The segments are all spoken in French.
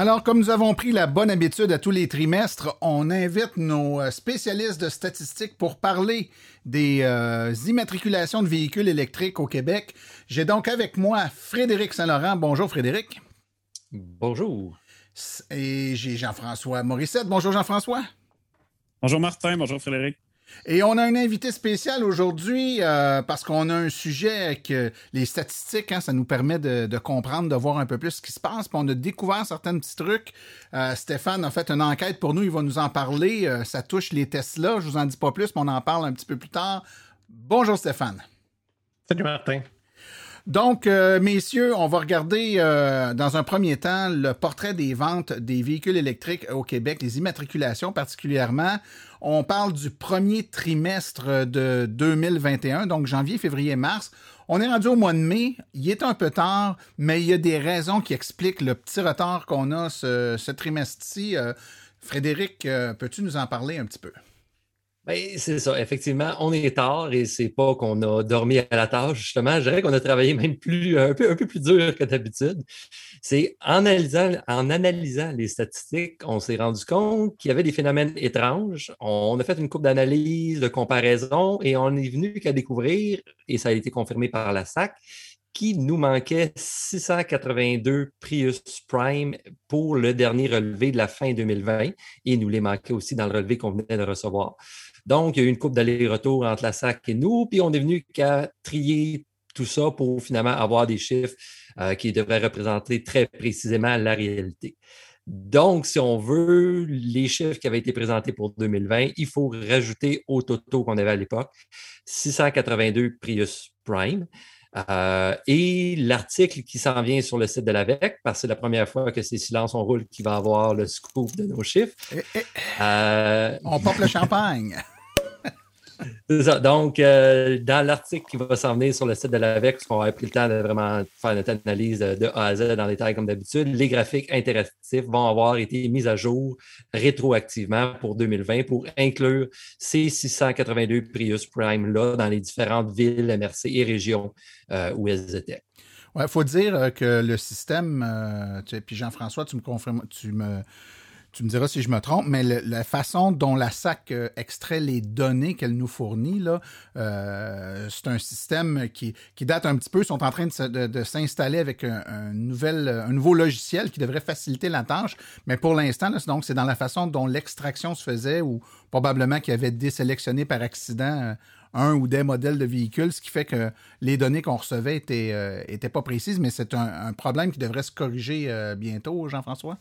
Alors, comme nous avons pris la bonne habitude à tous les trimestres, on invite nos euh, spécialistes de statistiques pour parler des euh, immatriculations de véhicules électriques au Québec. J'ai donc avec moi Frédéric Saint-Laurent. Bonjour Frédéric. Bonjour. Et j'ai Jean-François Morissette. Bonjour Jean-François. Bonjour Martin, bonjour Frédéric. Et on a un invité spécial aujourd'hui euh, parce qu'on a un sujet que les statistiques, hein, ça nous permet de, comprendre, de voir un peu plus ce qui se passe. Puis on a découvert certains petits trucs. Euh, Stéphane a fait une enquête pour nous, il va nous en parler. Euh, ça touche les Tesla. Je vous en dis pas plus, mais on en parle un petit peu plus tard. Bonjour Stéphane. Salut Martin. Donc, euh, messieurs, on va regarder euh, dans un premier temps le portrait des ventes des véhicules électriques au Québec, les immatriculations particulièrement. On parle du premier trimestre de 2021, donc janvier, février, mars. On est rendu au mois de mai. Il est un peu tard, mais il y a des raisons qui expliquent le petit retard qu'on a ce, trimestre-ci. Euh, Frédéric, peux-tu nous en parler un petit peu? Ben, c'est ça, effectivement, on est tard et c'est pas qu'on a dormi à la tâche, justement. Je dirais qu'on a travaillé même plus, un, peu, un peu plus dur que d'habitude. C'est en analysant, en analysant les statistiques, on s'est rendu compte qu'il y avait des phénomènes étranges. On a fait une coupe d'analyse, de comparaison et on est venu qu'à découvrir, et ça a été confirmé par la SAC, qu'il nous manquait 682 Prius Prime pour le dernier relevé de la fin 2020 et nous les manquait aussi dans le relevé qu'on venait de recevoir. Donc, il y a eu une coupe d'aller-retour entre la SAC et nous, puis on est venu qu'à trier tout ça pour finalement avoir des chiffres euh, qui devraient représenter très précisément la réalité. Donc, si on veut les chiffres qui avaient été présentés pour 2020, il faut rajouter au toto qu'on avait à l'époque 682 Prius Prime. Euh, et l'article qui s'en vient sur le site de l'AVEC, parce que c'est la première fois que c'est Silence on roule qui va avoir le scoop de nos chiffres. Eh, eh, euh, on porte le champagne. Donc, euh, dans l'article qui va s'en venir sur le site de l'AVEC, parce qu'on va pris le temps de vraiment faire notre analyse de A à Z dans les détail comme d'habitude, les graphiques interactifs vont avoir été mis à jour rétroactivement pour 2020 pour inclure ces 682 Prius Prime-là dans les différentes villes, MRC et régions euh, où elles étaient. Il faut dire euh, que le système, puis Jean-François, tu me confirmes, tu me tu me diras si je me trompe, mais la façon dont la SAC euh, extrait les données qu'elle nous fournit, euh, c'est un système qui, date un petit peu. Ils sont en train de, s'installer avec un, nouvel, nouveau logiciel qui devrait faciliter la tâche. Mais pour l'instant, donc c'est dans la façon dont l'extraction se faisait ou probablement qu'il avait désélectionné par accident euh, un ou des modèles de véhicules, ce qui fait que les données qu'on recevait étaient, pas précises, mais c'est un, problème qui devrait se corriger bientôt, Jean-François?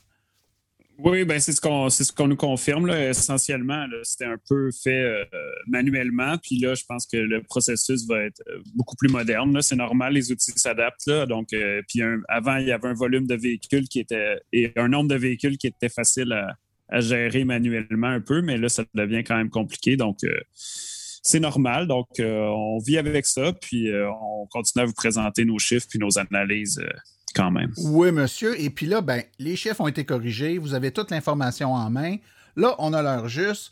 Oui, ben c'est ce qu'on ce qu'on nous confirme là, essentiellement. C'était un peu fait euh, manuellement, puis là, je pense que le processus va être euh, beaucoup plus moderne. C'est normal, les outils s'adaptent. Donc, euh, puis avant, il y avait un volume de véhicules qui était et un nombre de véhicules qui était facile à, à gérer manuellement un peu, mais là, ça devient quand même compliqué. Donc, c'est normal. Donc, on vit avec ça, puis on continue à vous présenter nos chiffres puis nos analyses Oui, monsieur. Et puis là, ben, les chiffres ont été corrigés. Vous avez toute l'information en main. Là, on a l'heure juste.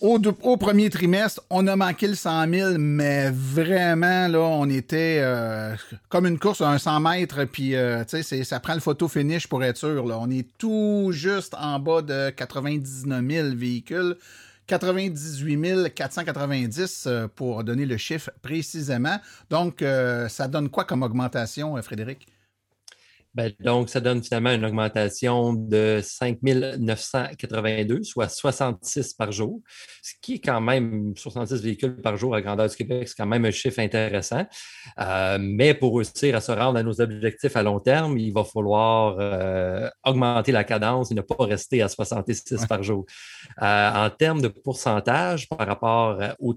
Au, premier trimestre, on a manqué le 100 000, mais vraiment, là, on était euh, comme une course à un 100 mètres, puis euh, ça prend le photo finish pour être sûr. Là. On est tout juste en bas de 99 000 véhicules. 98 490 euh, pour donner le chiffre précisément. Donc, euh, ça donne quoi comme augmentation, euh, Frédéric? Ben, donc, ça donne finalement une augmentation de 5 982, soit 66 par jour, ce qui est quand même 66 véhicules par jour à grandeur du Québec, c'est quand même un chiffre intéressant. Euh, mais pour réussir à se rendre à nos objectifs à long terme, il va falloir euh, augmenter la cadence et ne pas rester à 66 par jour. Euh, en termes de pourcentage par rapport au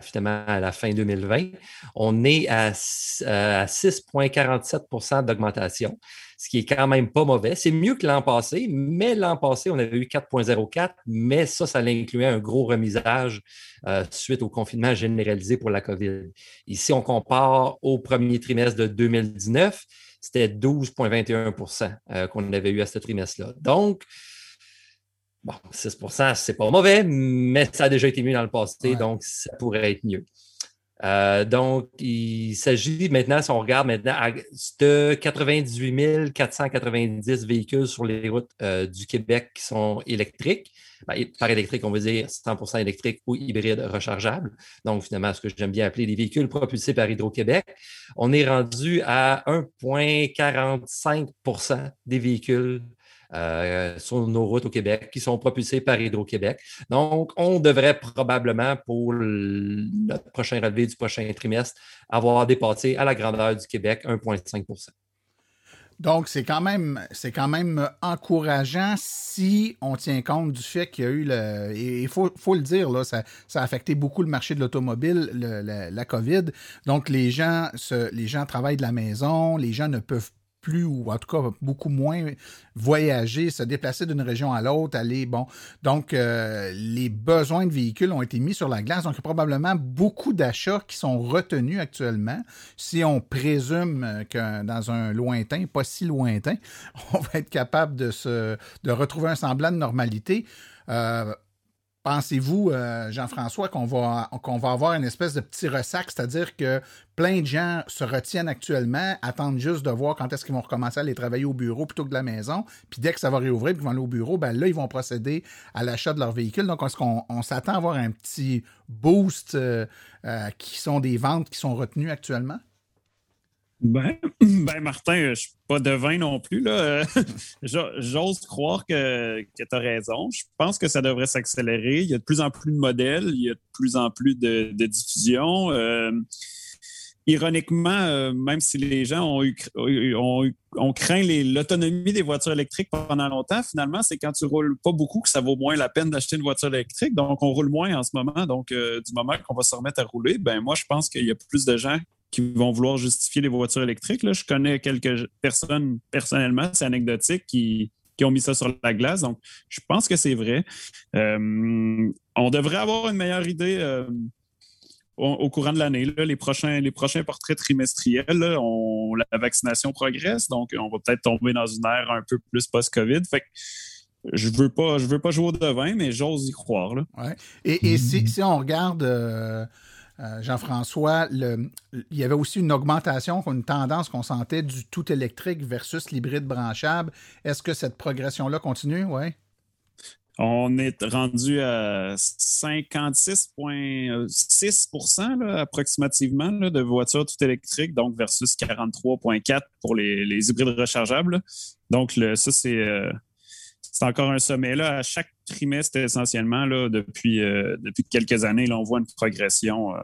finalement à la fin 2020, on est à, 6,47% euh, d'augmentation, ce qui est quand même pas mauvais. C'est mieux que l'an passé, mais l'an passé, on avait eu 4,04, mais ça, ça incluait un gros remisage euh, suite au confinement généralisé pour la COVID. Ici, on compare au premier trimestre de 2019, c'était 12,21% euh, qu'on avait eu à ce trimestre-là. Donc, Bon, 6% c'est pas mauvais, mais ça a déjà été mieux dans le passé, donc ça pourrait être mieux. Euh, donc, il s'agit maintenant, si on regarde maintenant, de 98 490 véhicules sur les routes euh, du Québec qui sont électriques. Ben, par électrique, on veut dire 100% électrique ou hybride rechargeable. Donc, finalement, ce que j'aime bien appeler les véhicules propulsés par Hydro-Québec. On est rendu à 1,45% des véhicules euh, sur nos routes au Québec qui sont propulsés par Hydro-Québec. Donc, on devrait probablement, pour notre prochain relevé du prochain trimestre, avoir dépassé à la grandeur du Québec 1,5% donc, c'est quand même quand même encourageant si on tient compte du fait qu'il y a eu le. Il faut, le dire, là, ça, a affecté beaucoup le marché de l'automobile, la, COVID. Donc, les gens, les gens travaillent de la maison, les gens ne peuvent plus, ou en tout cas beaucoup moins, voyager, se déplacer d'une région à l'autre, aller, bon. Donc, euh, les besoins de véhicules ont été mis sur la glace. Donc, probablement beaucoup d'achats qui sont retenus actuellement. Si on présume que dans un lointain, pas si lointain, on va être capable de, se, de retrouver un semblant de normalité. Euh, Pensez-vous, euh, Jean-François, qu'on va, avoir une espèce de petit ressac, c'est-à-dire que plein de gens se retiennent actuellement, attendent juste de voir quand est-ce qu'ils vont recommencer à aller travailler au bureau plutôt que de la maison, puis dès que ça va réouvrir, puis ils vont aller au bureau, ben là, ils vont procéder à l'achat de leur véhicule. Donc, est-ce qu'on s'attend à avoir un petit boost euh, euh, qui sont des ventes qui sont retenues actuellement? Ben, ben, Martin, je ne suis pas devin non plus. J'ose croire que, que tu as raison. Je pense que ça devrait s'accélérer. Il y a de plus en plus de modèles, il y a de plus en plus de, diffusion. Euh, ironiquement, euh, même si les gens ont, eu, ont, craint l'autonomie des voitures électriques pendant longtemps, finalement, c'est quand tu roules pas beaucoup que ça vaut moins la peine d'acheter une voiture électrique. Donc, on roule moins en ce moment. Donc, euh, du moment qu'on va se remettre à rouler, ben moi, je pense qu'il y a plus de gens qui vont vouloir justifier les voitures électriques. Là, je connais quelques personnes personnellement, c'est anecdotique, qui, ont mis ça sur la glace. Donc, je pense que c'est vrai. Euh, on devrait avoir une meilleure idée euh, au, courant de l'année. Les prochains, les prochains portraits trimestriels, la vaccination progresse, donc on va peut-être tomber dans une ère un peu plus post-COVID. Fait je veux veux pas jouer au devin, mais j'ose y croire. Et, si, on regarde euh, euh, Jean-François, il y avait aussi une augmentation, une tendance qu'on sentait du tout électrique versus l'hybride branchable. Est-ce que cette progression-là continue? Oui. On est rendu à 56,6% approximativement de voitures tout électriques, donc versus 43,4 pour les, hybrides rechargeables. Donc, ça, c'est. Euh, c'est encore un sommet. Là, à chaque trimestre, essentiellement, euh, depuis quelques années, on voit une progression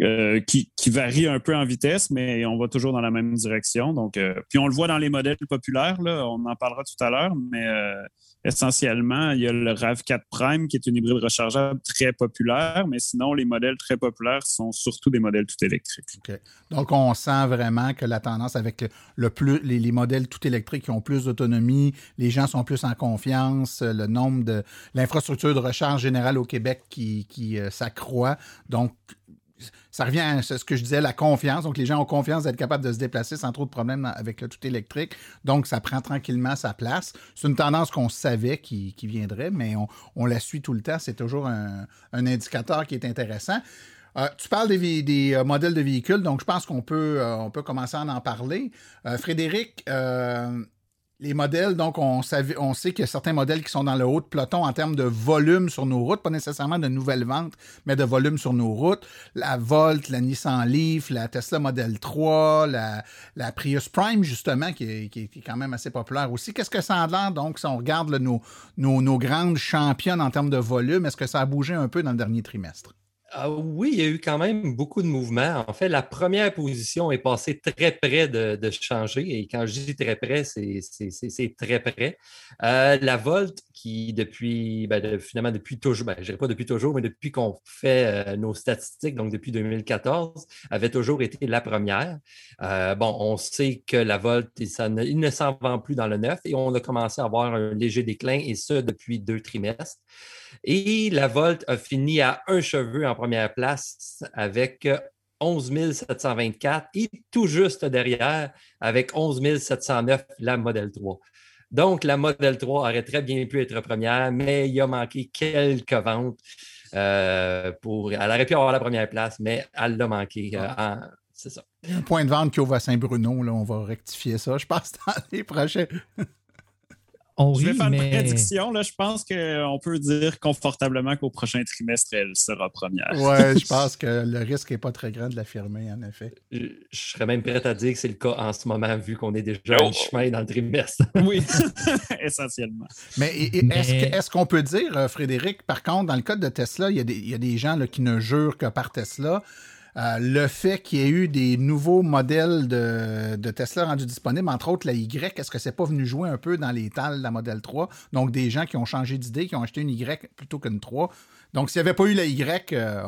euh, euh, qui, qui, varie un peu en vitesse, mais on va toujours dans la même direction. Donc, puis on le voit dans les modèles populaires, on en parlera tout à l'heure, mais essentiellement, il y a le RAV4 Prime qui est une hybride rechargeable très populaire, mais sinon, les modèles très populaires sont surtout des modèles tout électriques. Donc, on sent vraiment que la tendance avec le plus, les, modèles tout électriques qui ont plus d'autonomie, les gens sont plus en confiance, le nombre de l'infrastructure de recharge générale au Québec qui, qui euh, s'accroît. Donc, ça revient à ce que je disais, la confiance. Donc, les gens ont confiance d'être capables de se déplacer sans trop de problèmes avec le tout électrique. Donc, ça prend tranquillement sa place. C'est une tendance qu'on savait qui, viendrait, mais on, la suit tout le temps. C'est toujours un, indicateur qui est intéressant. Euh, tu parles des, euh, modèles de véhicules, donc je pense qu'on peut, euh, peut commencer à en parler. Frédéric, les modèles, donc on, sait qu'il y a certains modèles qui sont dans le haut de peloton en termes de volume sur nos routes, pas nécessairement de nouvelles ventes, mais de volume sur nos routes. La Volt, la Nissan Leaf, la Tesla Model 3, la, Prius Prime, justement, qui est, qui est, quand même assez populaire aussi. Qu'est-ce que ça a l'air, donc, si on regarde nos, nos, nos grandes championnes en termes de volume, est-ce que ça a bougé un peu dans le dernier trimestre? Ah oui, il y a eu quand même beaucoup de mouvements. En fait, la première position est passée très près de, changer. Et quand je dis très près, c'est très près. Euh, la Volt, qui depuis, ben, finalement, depuis toujours, ben, je dirais pas depuis toujours, mais depuis qu'on fait euh, nos statistiques, donc depuis 2014, avait toujours été la première. Euh, bon, on sait que la Volt, il ne s'en vend plus dans le neuf et on a commencé à avoir un léger déclin, et ce, depuis deux trimestres. Et la Volt a fini à un cheveu en première place avec 11 724 et tout juste derrière avec 11 709 la Model 3. Donc, la Model 3 aurait très bien pu être première, mais il a manqué quelques ventes. pour, elle aurait pu avoir la première place, mais elle l'a manqué. c'est ça. Un point de vente qui ouvre à Saint-Bruno, là, on va rectifier ça, je pense, dans les prochains je vais faire une prédiction. Là, je pense qu'on peut dire confortablement qu'au prochain trimestre, elle sera première. Oui, je pense que le risque n'est pas très grand de l'affirmer, en effet. Je, serais même prêt à dire que c'est le cas en ce moment, vu qu'on est déjà oh. chemin dans le trimestre. oui, essentiellement. Mais, est-ce qu'on peut dire, euh, Frédéric, par contre, dans le cas de Tesla, il y a des, gens qui ne jurent que par Tesla. Euh, le fait qu'il y ait eu des nouveaux modèles de, Tesla rendus disponibles, entre autres la Y, est-ce que c'est pas venu jouer un peu dans les tales de la modèle 3? Donc, des gens qui ont changé d'idée, qui ont acheté une Y plutôt qu'une 3. Donc, s'il n'y avait pas eu la Y, euh,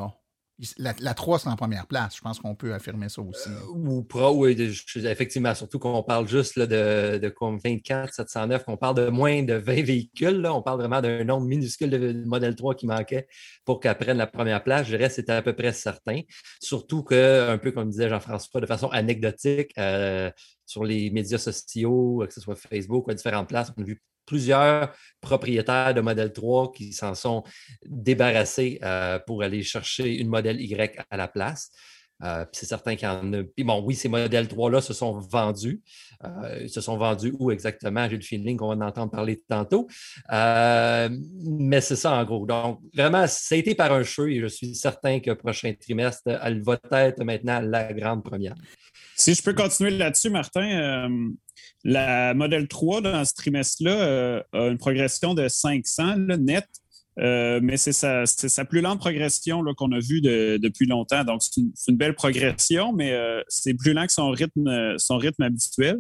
la, 3, c'est en première place. Je pense qu'on peut affirmer ça aussi. Euh, ou pro, oui, effectivement. Surtout qu'on parle juste de, de 24, 709, qu'on parle de moins de 20 véhicules. On parle vraiment d'un nombre minuscule de modèle 3 qui manquait pour qu'elle prenne la première place. Je dirais que c'était à peu près certain. Surtout que, un peu comme disait Jean-François, de façon anecdotique, euh, sur les médias sociaux, que ce soit Facebook ou à différentes places, on a vu plusieurs propriétaires de modèle 3 qui s'en sont débarrassés euh, pour aller chercher une modèle Y à la place. Euh, c'est certain qu'il y en a. bon, oui, ces modèles 3-là se sont vendus. Euh, ils se sont vendus où exactement? J'ai le feeling qu'on va en entendre parler tantôt. mais c'est ça en gros. Donc, vraiment, ça a été par un cheveu et je suis certain que prochain trimestre, elle va être maintenant la grande première. Si je peux continuer là-dessus, Martin, la Model 3, dans ce trimestre-là, euh, a une progression de 500 net, euh, mais c'est sa, plus lente progression qu'on a vue depuis longtemps. Donc, c'est une, belle progression, mais euh, c'est plus lent que son rythme, habituel.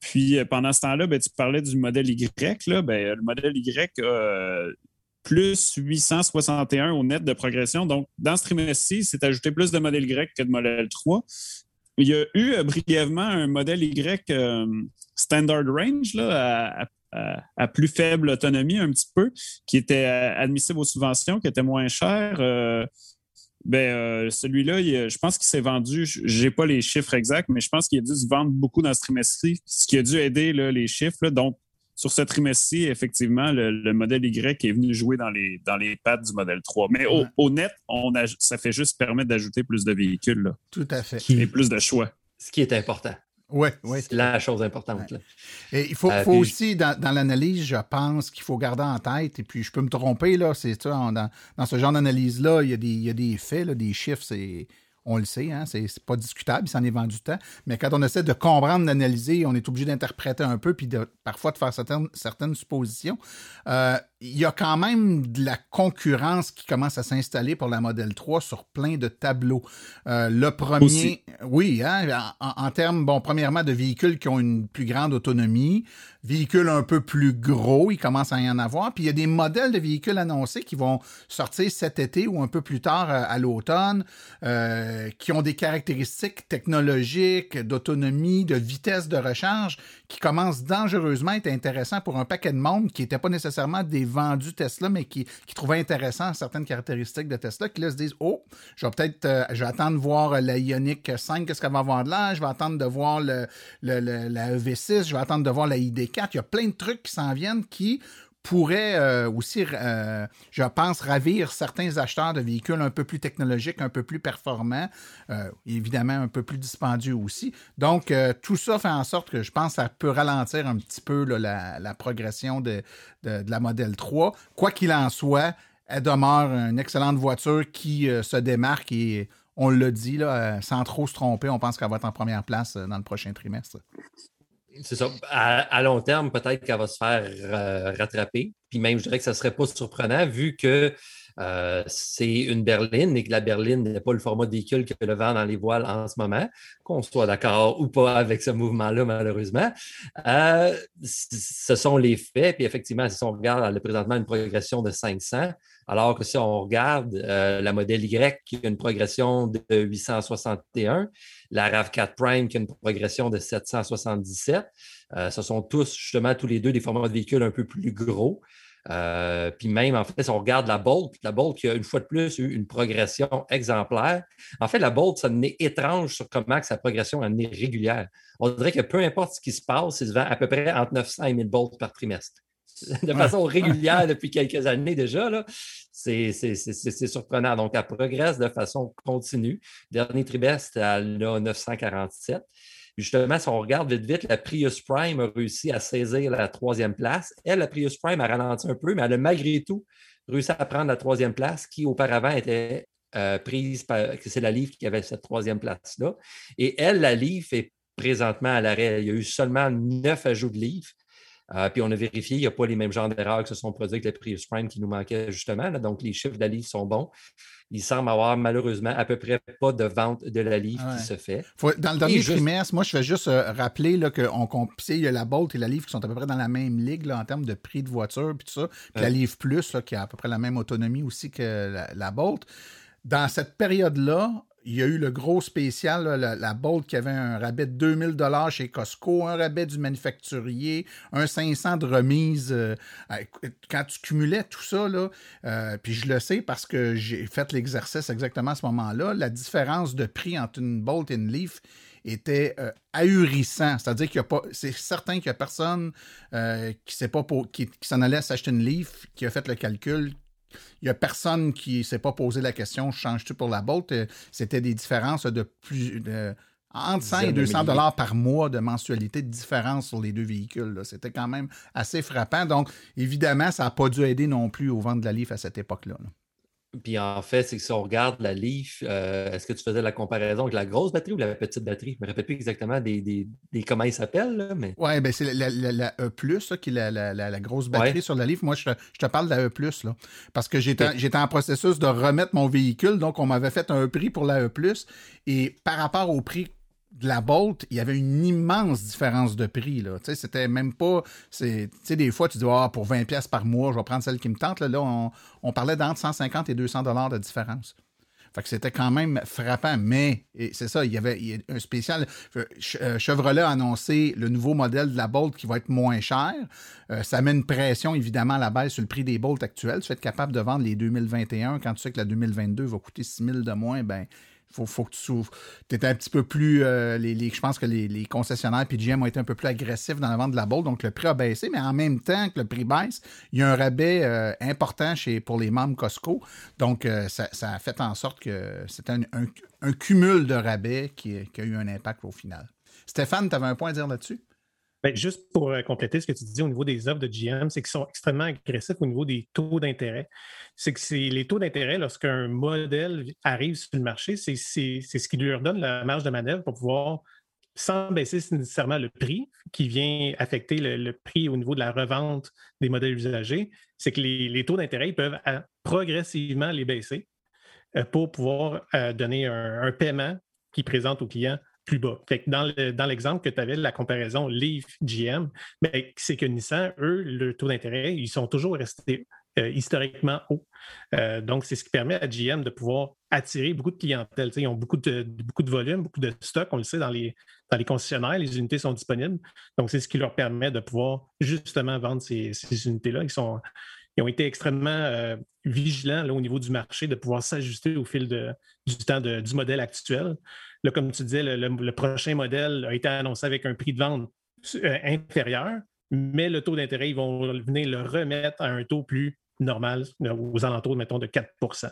Puis, pendant ce temps-là, ben, tu parlais du modèle Y. Là, ben, le modèle Y a plus 861 au net de progression. Donc, dans ce trimestre-ci, c'est ajouté plus de modèle Y que de modèle 3. Il y a eu brièvement un modèle Y standard range là, à, plus faible autonomie un petit peu, qui était admissible aux subventions, qui était moins cher. Euh, ben, euh, celui-là, je pense qu'il s'est vendu, je n'ai pas les chiffres exacts, mais je pense qu'il a dû se vendre beaucoup dans ce trimestre ce qui a dû aider les chiffres. donc, sur ce trimestre-ci, effectivement, le, modèle Y est venu jouer dans les, dans les pattes du modèle 3. Mais au, net, on ça fait juste permettre d'ajouter plus de véhicules. Tout à fait. Et plus de choix. Ce qui est important. Oui, oui. C'est la chose importante. Et il faut, euh, aussi, dans, l'analyse, je pense qu'il faut garder en tête, et puis je peux me tromper, là, c'est ça, dans, dans, ce genre d'analyse-là, il, il, y a des faits, des chiffres, c'est on le sait, hein, c'est pas discutable, il s'en est vendu temps. Mais quand on essaie de comprendre, d'analyser, on est obligé d'interpréter un peu, puis de, parfois de faire certaines, certaines suppositions. Euh, il y a quand même de la concurrence qui commence à s'installer pour la Model 3 sur plein de tableaux. Euh, le premier, oui, hein, en, termes, bon, premièrement, de véhicules qui ont une plus grande autonomie, véhicules un peu plus gros, il commence à y en avoir. Puis il y a des modèles de véhicules annoncés qui vont sortir cet été ou un peu plus tard euh, à l'automne, euh, qui ont des caractéristiques technologiques, d'autonomie, de vitesse de recharge, qui commencent dangereusement à être intéressants pour un paquet de monde qui n'était pas nécessairement des vendus Tesla, mais qui, trouvaient intéressant certaines caractéristiques de Tesla, qui là se disent Oh, je vais peut-être euh, je vais attendre de voir la Ioniq 5, qu'est-ce qu'elle va avoir de là, je vais attendre de voir le, la EV6, je vais attendre de voir la ID4. Il y a plein de trucs qui s'en viennent qui pourrait euh, aussi, euh, je pense, ravir certains acheteurs de véhicules un peu plus technologiques, un peu plus performants, euh, évidemment un peu plus dispendieux aussi. Donc, tout ça fait en sorte que je pense que ça peut ralentir un petit peu la, progression de, la Model 3. Quoi qu'il en soit, elle demeure une excellente voiture qui se démarque et on l'a dit, sans trop se tromper, on pense qu'elle va être en première place dans le prochain trimestre c'est ça. À, long terme, peut-être qu'elle va se faire euh, rattraper. Puis même, je dirais que ça ne serait pas surprenant vu que euh, c'est une berline et que la berline n'est pas le format de véhicule que le vent dans les voiles en ce moment, qu'on soit d'accord ou pas avec ce mouvement-là, malheureusement. Euh, ce sont les faits. Puis effectivement, si on regarde, a présentement une progression de 500, alors que si on regarde la modèle Y qui a une progression de 861, la RAV4 Prime qui a une progression de 777. Euh, ce sont tous, justement, tous les deux des formats de véhicules un peu plus gros. Euh, puis même, en fait, si on regarde la Bolt, la Bolt qui a une fois de plus eu une progression exemplaire. En fait, la Bolt, ça n'est étrange sur comment sa progression est régulière. On dirait que peu importe ce qui se passe, il se vend à peu près entre 900 et 1000 bolts par trimestre. de façon régulière depuis quelques années déjà. C'est surprenant. Donc, elle progresse de façon continue. Dernier trimestre, elle a 947. Justement, si on regarde vite, vite, la Prius Prime a réussi à saisir la troisième place. Elle, la Prius Prime, a ralenti un peu, mais elle a malgré tout réussi à prendre la troisième place qui, auparavant, était euh, prise par. C'est la Livre qui avait cette troisième place-là. Et elle, la Livre, est présentement à l'arrêt. Il y a eu seulement neuf ajouts de livres. Euh, puis on a vérifié, il n'y a pas les mêmes genres d'erreurs que se sont produits avec les Prius Prime qui nous manquaient justement. Donc les chiffres livre sont bons. Il semble avoir malheureusement à peu près pas de vente de la livre qui se fait. dans le dernier trimestre, moi je vais juste euh, rappeler qu'on il y a la Bolt et la livre qui sont à peu près dans la même ligue en termes de prix de voiture puis tout ça. Puis la livre plus qui a à peu près la même autonomie aussi que la, la Bolt. Dans cette période-là, il y a eu le gros spécial, la, Bolt qui avait un rabais de 2000 dollars chez Costco, un rabais du manufacturier, un 500 de remise. Euh, quand tu cumulais tout ça, euh, puis je le sais parce que j'ai fait l'exercice exactement à ce moment-là, la différence de prix entre une Bolt et une Leaf était euh, ahurissant. C'est-à-dire qu'il y a pas. C'est certain qu'il n'y a personne pour, qui, qui s'en allait s'acheter une Leaf, qui a fait le calcul, il n'y a personne qui ne s'est pas posé la question change-tu pour la Bolt euh, C'était des différences de plus de entre 100 et 200 dollars par mois de mensualité de différence sur les deux véhicules. C'était quand même assez frappant. Donc, évidemment, ça n'a pas dû aider non plus au vent de la Leaf à cette époque-là. là puis en fait, c'est que si on regarde la Leaf, euh, est-ce que tu faisais la comparaison avec la grosse batterie ou la petite batterie? Je ne me rappelle plus exactement des, comment ils s'appellent. Mais... Oui, ben c'est la, E, qui est la, grosse batterie sur la Leaf. Moi, je te, parle de la E, là, parce que j'étais en processus de remettre mon véhicule. Donc, on m'avait fait un prix pour la E. Et par rapport au prix de la Bolt, il y avait une immense différence de prix. Là. C'était même pas. Tu sais, des fois, tu dis ah, pour 20$ par mois, je vais prendre celle qui me tente. Là, là on, parlait d'entre 150 et 200 dollars de différence. Fait que c'était quand même frappant, mais c'est ça, il y avait un spécial. Euh, euh, Chevrolet a annoncé le nouveau modèle de la Bolt qui va être moins cher. Euh, ça met une pression évidemment à la baisse sur le prix des Bolt actuels. Tu vas être capable de vendre les 2021 quand tu sais que la 2022 va coûter 6 000 de moins, ben faut, faut que tu souffres. Tu un petit peu plus. Euh, les, je pense que les, concessionnaires PGM ont été un peu plus agressifs dans la vente de la Bolt, donc le prix a baissé, mais en même temps que le prix baisse, il y a un rabais euh, important chez, pour les membres Costco. Donc, euh, ça, a fait en sorte que c'était un, cumul de rabais qui, qui, a eu un impact au final. Stéphane, tu avais un point à dire là-dessus? Ben, juste pour euh, compléter ce que tu dis au niveau des offres de GM, c'est qu'ils sont extrêmement agressifs au niveau des taux d'intérêt. C'est que les taux d'intérêt, lorsqu'un modèle arrive sur le marché, c'est ce qui leur donne la marge de manœuvre pour pouvoir, sans baisser nécessairement le prix, qui vient affecter le, prix au niveau de la revente des modèles usagés, c'est que les, taux d'intérêt peuvent euh, progressivement les baisser euh, pour pouvoir donner un, un paiement qui présente au client plus bas. dans l'exemple que tu avais, la comparaison Leaf-GM, ben, c'est que Nissan, eux, le taux d'intérêt, ils sont toujours restés euh, historiquement hauts. Euh, donc, c'est ce qui permet à GM de pouvoir attirer beaucoup de clientèle. ils ont beaucoup de, beaucoup de volume, beaucoup de stock, on le sait, dans les, dans les concessionnaires, les unités sont disponibles. Donc, c'est ce qui leur permet de pouvoir justement vendre ces, unités-là. Ils, sont, ils ont été extrêmement euh, vigilants là, au niveau du marché de pouvoir s'ajuster au fil de, du temps du modèle actuel. Comme tu disais, le, prochain modèle a été annoncé avec un prix de vente euh, inférieur, mais le taux d'intérêt, ils vont venir le remettre à un taux plus normal, aux alentours, mettons, de 4%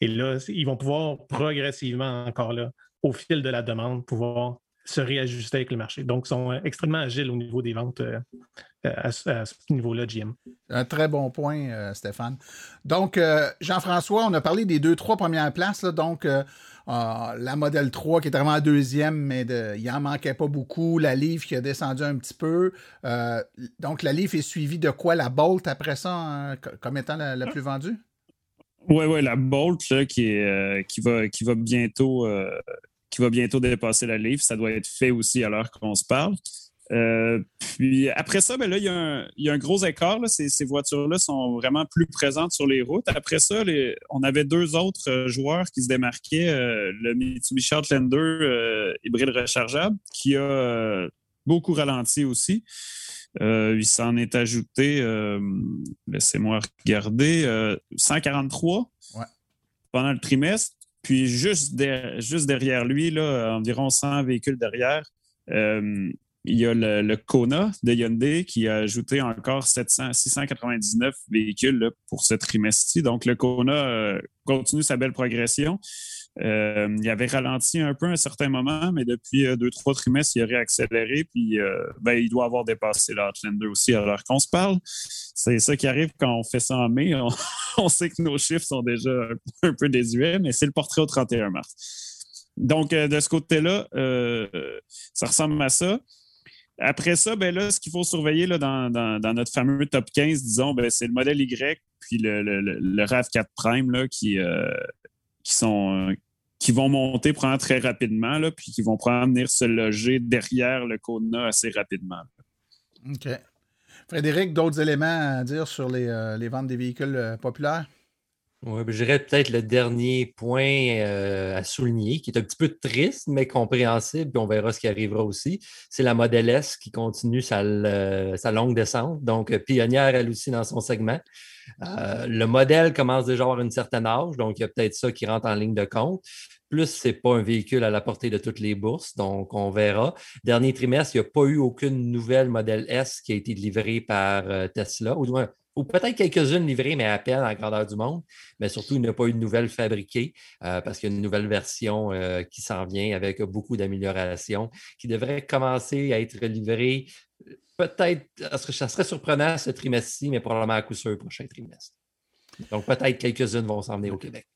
Et là, ils vont pouvoir progressivement, encore là, au fil de la demande, pouvoir se réajuster avec le marché. Donc, ils sont euh, extrêmement agiles au niveau des ventes à, ce niveau-là, GM. Un très bon point, Stéphane. Donc, Jean-François, on a parlé des deux, trois premières places. donc, la Model 3 qui est vraiment deuxième, mais il en manquait pas beaucoup. La Leaf qui a descendu un petit peu. Euh, donc, la Leaf est suivie de quoi? La Bolt après ça, hein, comme étant la, plus vendue? Oui, oui, la Bolt qui, est, euh, qui, va, qui, va bientôt, euh, qui va bientôt dépasser la Leaf. Ça doit être fait aussi à l'heure qu'on se parle. Euh, puis après ça, ben là, il y, a un, gros écart. Ces, voitures-là sont vraiment plus présentes sur les routes. Après ça, on avait deux autres euh, joueurs qui se démarquaient. Euh, le Mitsubishi Outlander hybride rechargeable, qui a beaucoup ralenti aussi. il s'en est ajouté, laissez-moi regarder, 143 pendant le trimestre. Puis juste, derrière lui, environ 100 véhicules derrière, il y a le, Kona de Hyundai qui a ajouté encore 700, 699 véhicules pour ce trimestre-ci. Donc, le Kona euh, continue sa belle progression. Euh, il avait ralenti un peu à un certain moment, mais depuis euh, deux, trois trimestres, il a réaccéléré. Puis, ben, il doit avoir dépassé l'Outlander aussi. Alors qu'on se parle, c'est ça qui arrive quand on fait ça en mai. On, sait que nos chiffres sont déjà un, peu désuets, mais c'est le portrait au 31 mars. Donc, de ce côté-là, ça ressemble à ça. Après ça, ben là, ce qu'il faut surveiller là, dans, notre fameux top 15, disons, ben, c'est le modèle Y puis le, le, RAV4 Prime là, qui, euh, qui, sont, qui vont monter probablement très rapidement, là, puis qui vont probablement venir se loger derrière le Kona assez rapidement. OK. Frédéric, d'autres éléments à dire sur les, euh, ventes des véhicules euh, populaires? Oui, ben, je dirais peut-être le dernier point euh, à souligner, qui est un petit peu triste, mais compréhensible, puis on verra ce qui arrivera aussi. C'est la Model S qui continue sa, longue descente, donc pionnière elle aussi dans son segment. Euh, le modèle commence déjà à avoir une certaine âge, donc il y a peut-être ça qui rentre en ligne de compte. Plus, ce n'est pas un véhicule à la portée de toutes les bourses, donc on verra. Dernier trimestre, il n'y a pas eu aucune nouvelle modèle S qui a été livrée par Tesla, ou peut-être quelques-unes livrées, mais à peine en grandeur du monde. Mais surtout, il n'y a pas eu de nouvelle fabriquée euh, parce qu'il y a une nouvelle version euh, qui s'en vient avec beaucoup d'améliorations qui devrait commencer à être livrée. Peut-être, ça serait surprenant ce trimestre-ci, mais probablement à coup sûr le prochain trimestre. Donc peut-être quelques-unes vont s'en venir au Québec.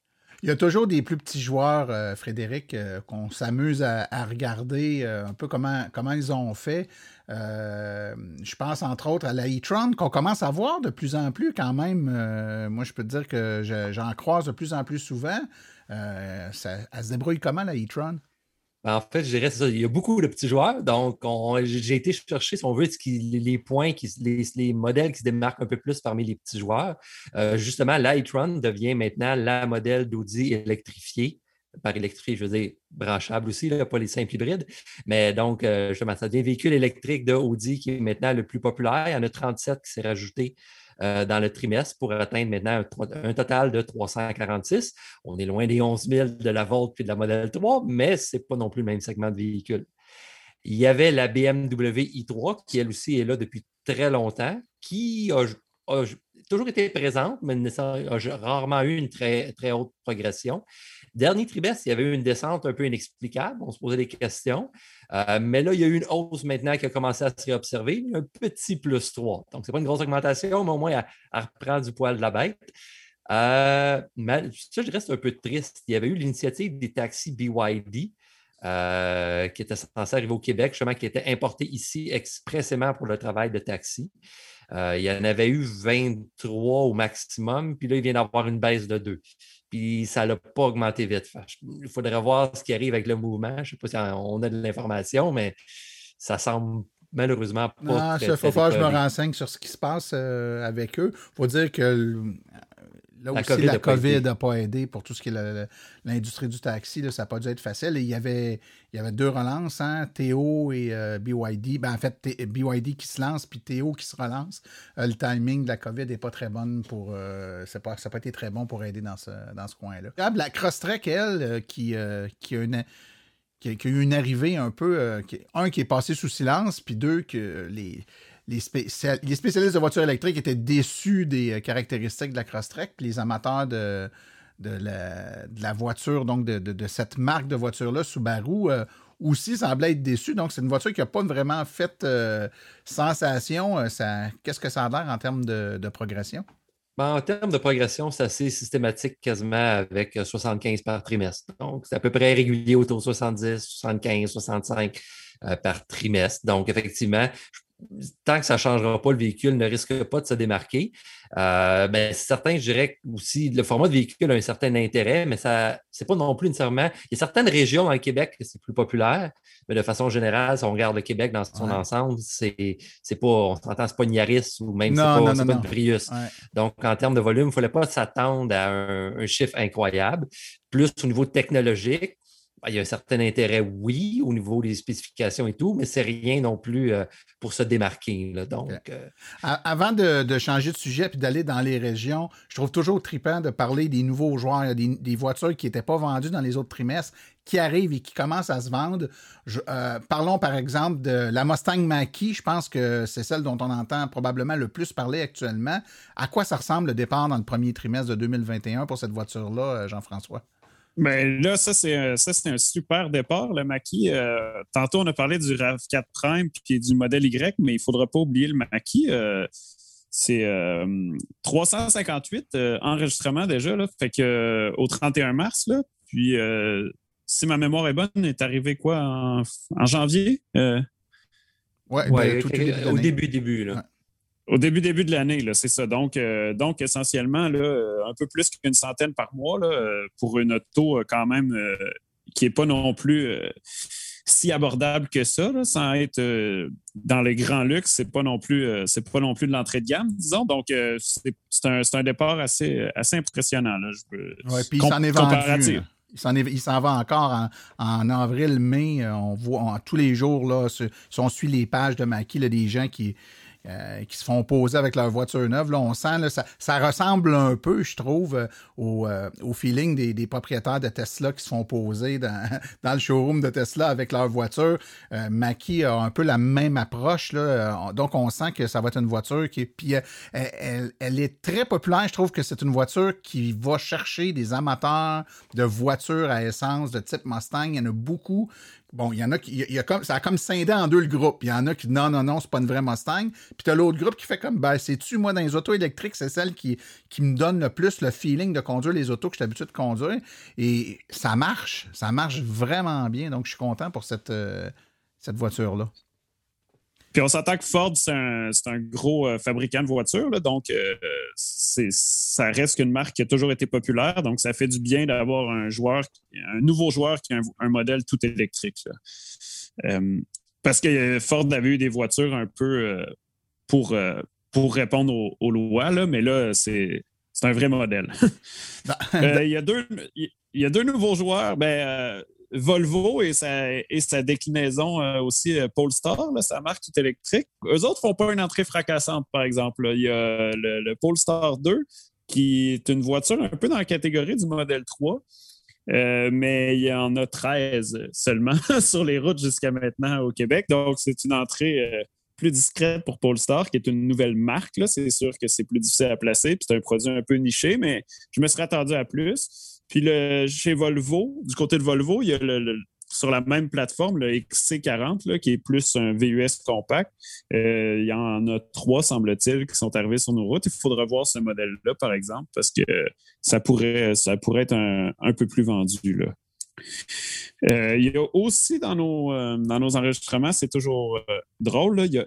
Il y a toujours des plus petits joueurs, euh, Frédéric, qu'on s'amuse à, regarder un peu comment, comment ils ont fait. Euh, je pense entre autres à la e-tron qu'on commence à voir de plus en plus quand même. Euh, moi, je peux te dire que j'en croise de plus en plus souvent. Euh, ça, elle se débrouille comment la e-tron? Ben, en fait, je dirais ça. Il y a beaucoup de petits joueurs. Donc, j'ai été chercher, si on veut, les points, les, modèles qui se démarquent un peu plus parmi les petits joueurs. justement, l'iTron devient maintenant la modèle d'Audi électrifié par électrique, je veux dire, branchable aussi, pas les simples hybrides. Mais donc, euh, justement, ça devient véhicule électrique de qui est maintenant le plus populaire. Il y en a 37 qui s'est rajouté euh, dans le trimestre pour atteindre maintenant un, total de 346. On est loin des 11 000 de la Volt et de la Model 3, mais ce n'est pas non plus le même segment de véhicule. Il y avait la BMW i3 qui, elle aussi, est là depuis très longtemps, qui a, toujours été présente, mais a rarement eu une très, très haute progression. Dernier trimestre, il y avait eu une descente un peu inexplicable. On se posait des questions. Euh, mais là, il y a eu une hausse maintenant qui a commencé à se réobserver. Un petit plus 3. Donc, ce n'est pas une grosse augmentation, mais au moins, elle, reprend du poil de la bête. Euh, mais ça, je reste un peu triste. Il y avait eu l'initiative des taxis BYD. Euh, qui était censé arriver au Québec, justement, qui était importé ici expressément pour le travail de taxi. il y en avait eu 23 au maximum, puis là, il vient d'avoir une baisse de 2 puis ça n'a pas augmenté vite. Il faudrait voir ce qui arrive avec le mouvement. Je ne sais pas si on a de l'information, mais ça semble malheureusement pas. Non, il faut que je me renseigne sur ce qui se passe euh, avec eux. Il faut dire que Là aussi, la COVID n'a pas, aidé pour tout ce qui est l'industrie du taxi. ça n'a pas dû être facile. il, y avait, il y avait deux relances, hein, Théo et euh, BYD. Ben, en fait, BYD qui se lance, puis Théo qui se relance. Euh, le timing de la COVID n'est pas très bon pour. Euh, ça n'a pas, été très bon pour aider dans ce, dans ce coin-là. La Crosstrek, elle, qui, qui, a une, qui, a, eu une arrivée un peu. un qui est passé sous silence, puis deux, que les les, spécialistes de voitures électriques étaient déçus des euh, caractéristiques de la Crosstrek, puis les amateurs de, la, voiture, donc de, cette marque de voiture-là, Subaru, euh, aussi semblaient être déçus. Donc, c'est une voiture qui n'a pas vraiment fait euh, sensation. Qu'est-ce que ça a l'air en termes de, progression? Ben, en termes de progression, c'est assez systématique quasiment avec 75 par trimestre. Donc, c'est à peu près régulier autour de 70, 75, 65 par trimestre. Donc, effectivement, tant que ça ne changera pas, le véhicule ne risque pas de se démarquer. Euh, ben, certains, je dirais aussi, le format de véhicule a un certain intérêt, mais ça c'est pas non plus nécessairement. Il y a certaines régions dans le Québec que c'est plus populaire, mais de façon générale, si on regarde le Québec dans son ensemble, c'est, c'est pas, on s'entend, c'est pas une Yaris ou même c'est pas, c'est pas une Prius. Donc, en termes de volume, il ne fallait pas s'attendre à un, chiffre incroyable. Plus au niveau technologique, il y a un certain intérêt, oui, au niveau des spécifications et tout, mais c'est rien non plus euh, pour se démarquer. Donc, euh, Avant de, changer de sujet et d'aller dans les régions, je trouve toujours trippant de parler des nouveaux joueurs, des, des voitures qui n'étaient pas vendues dans les autres trimestres, qui arrivent et qui commencent à se vendre. Euh, parlons par exemple de la Mustang Mach-E. Je pense que c'est celle dont on entend probablement le plus parler actuellement. À quoi ça ressemble le départ dans le premier trimestre de 2021 pour cette voiture-là, Jean-François? Ben là, ça, c'est un, un super départ, le Maki. Euh, tantôt, on a parlé du RAV4 Prime puis du modèle Y, mais il ne faudra pas oublier le Maki. c'est 358 enregistrements déjà, là, fait que, au 31 mars. Là, puis si ma mémoire est bonne, est arrivé quoi en, janvier? Euh... Oui, ouais, au début, début. Là. Au début, début de l'année, c'est ça. Donc, euh, donc essentiellement, là, euh, un peu plus qu'une centaine par mois là, euh, pour une auto quand même qui n'est pas non plus si abordable que ça, sans être dans les grands luxe, c'est pas non plus c'est pas non plus de l'entrée de gamme, disons. Donc c'est un, un, départ assez, assez impressionnant. Oui, puis il s'en est vendu. Il s'en va encore en, avril, mai. On voit tous les jours, là, si on suit les pages de là, des gens qui, euh, qui se font poser avec leur voiture neuve. Là, on sent, ça, ressemble un peu, je trouve, euh, au, euh, au, feeling des, propriétaires de Tesla qui se font poser dans, dans le showroom de Tesla avec leur voiture. Maki a un peu la même approche. Donc, on sent que ça va être une voiture qui... Puis, elle, elle, est très populaire. Je trouve que c'est une voiture qui va chercher des amateurs de voitures à essence de type Mustang. Il y en a beaucoup Bon, il y en a qui. Comme, ça a comme scindé en deux le groupe. Il y en a qui non, non, non, c'est pas une vraie Mustang. Puis t'as l'autre groupe qui fait comme ben, c'est-tu, moi, dans les autos électriques, c'est celle qui, me donne le plus le feeling de conduire les autos que je suis habitué de conduire. Et ça marche. Ça marche vraiment bien. Donc, je suis content pour cette, euh, cette voiture-là. Puis on s'entend que Ford, c'est un, gros euh, fabricant de voitures, donc euh, ça reste une marque qui a toujours été populaire. Donc, ça fait du bien d'avoir un joueur, un nouveau joueur qui a un, modèle tout électrique. Euh, parce que Ford avait eu des voitures un peu pour, pour répondre aux, lois, là, mais là, c'est un vrai modèle. il, y a deux, il y a deux nouveaux joueurs. Ben, Volvo et sa, déclinaison euh, aussi euh, Polestar, sa marque tout électrique, eux autres font pas une entrée fracassante, par exemple. Il y a le, Polestar 2, qui est une voiture un peu dans la catégorie du modèle 3. Euh, mais il y en a 13 seulement sur les routes jusqu'à maintenant au Québec. Donc, c'est une entrée plus discrète pour Polestar, qui est une nouvelle marque. C'est sûr que c'est plus difficile à placer, puis c'est un produit un peu niché, mais je me serais attendu à plus. Puis le, chez Volvo, du côté de Volvo, il y a le, sur la même plateforme, le XC40, qui est plus un VUS compact. Euh, il y en a trois, semble-t-il, qui sont arrivés sur nos routes. Il faudra voir ce modèle-là, par exemple, parce que ça pourrait, ça pourrait être un, peu plus vendu. Là. Euh, il y a aussi dans nos, euh, dans nos enregistrements, c'est toujours drôle, il y a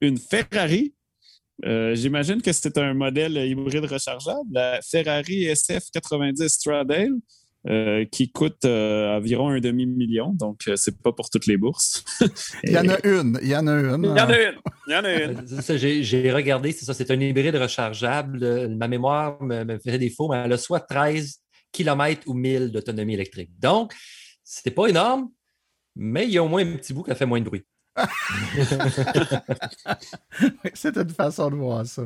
une Ferrari euh, j'imagine que c'est un modèle hybride rechargeable, la Ferrari SF90 Stradale, euh, qui coûte euh, environ un demi-million, donc c'est pas pour toutes les bourses. il y en a une, il y en a une. Il y en a une, il y en a une. J'ai regardé, c'est ça, c'est un hybride rechargeable. Ma mémoire me, me fait défaut, mais elle a soit 13 km ou 1000 d'autonomie électrique. Donc, c'est pas énorme, mais il y a au moins un petit bout qui a fait moins de bruit. C'est une façon de voir ça.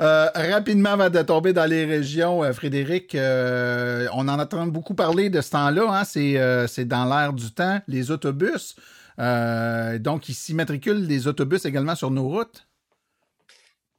Euh, rapidement, avant de tomber dans les régions, euh, Frédéric, euh, on en entend beaucoup parler de ce temps-là. Hein? C'est dans l'air du temps, les autobus. donc, ils s'immatriculent des autobus également sur nos routes.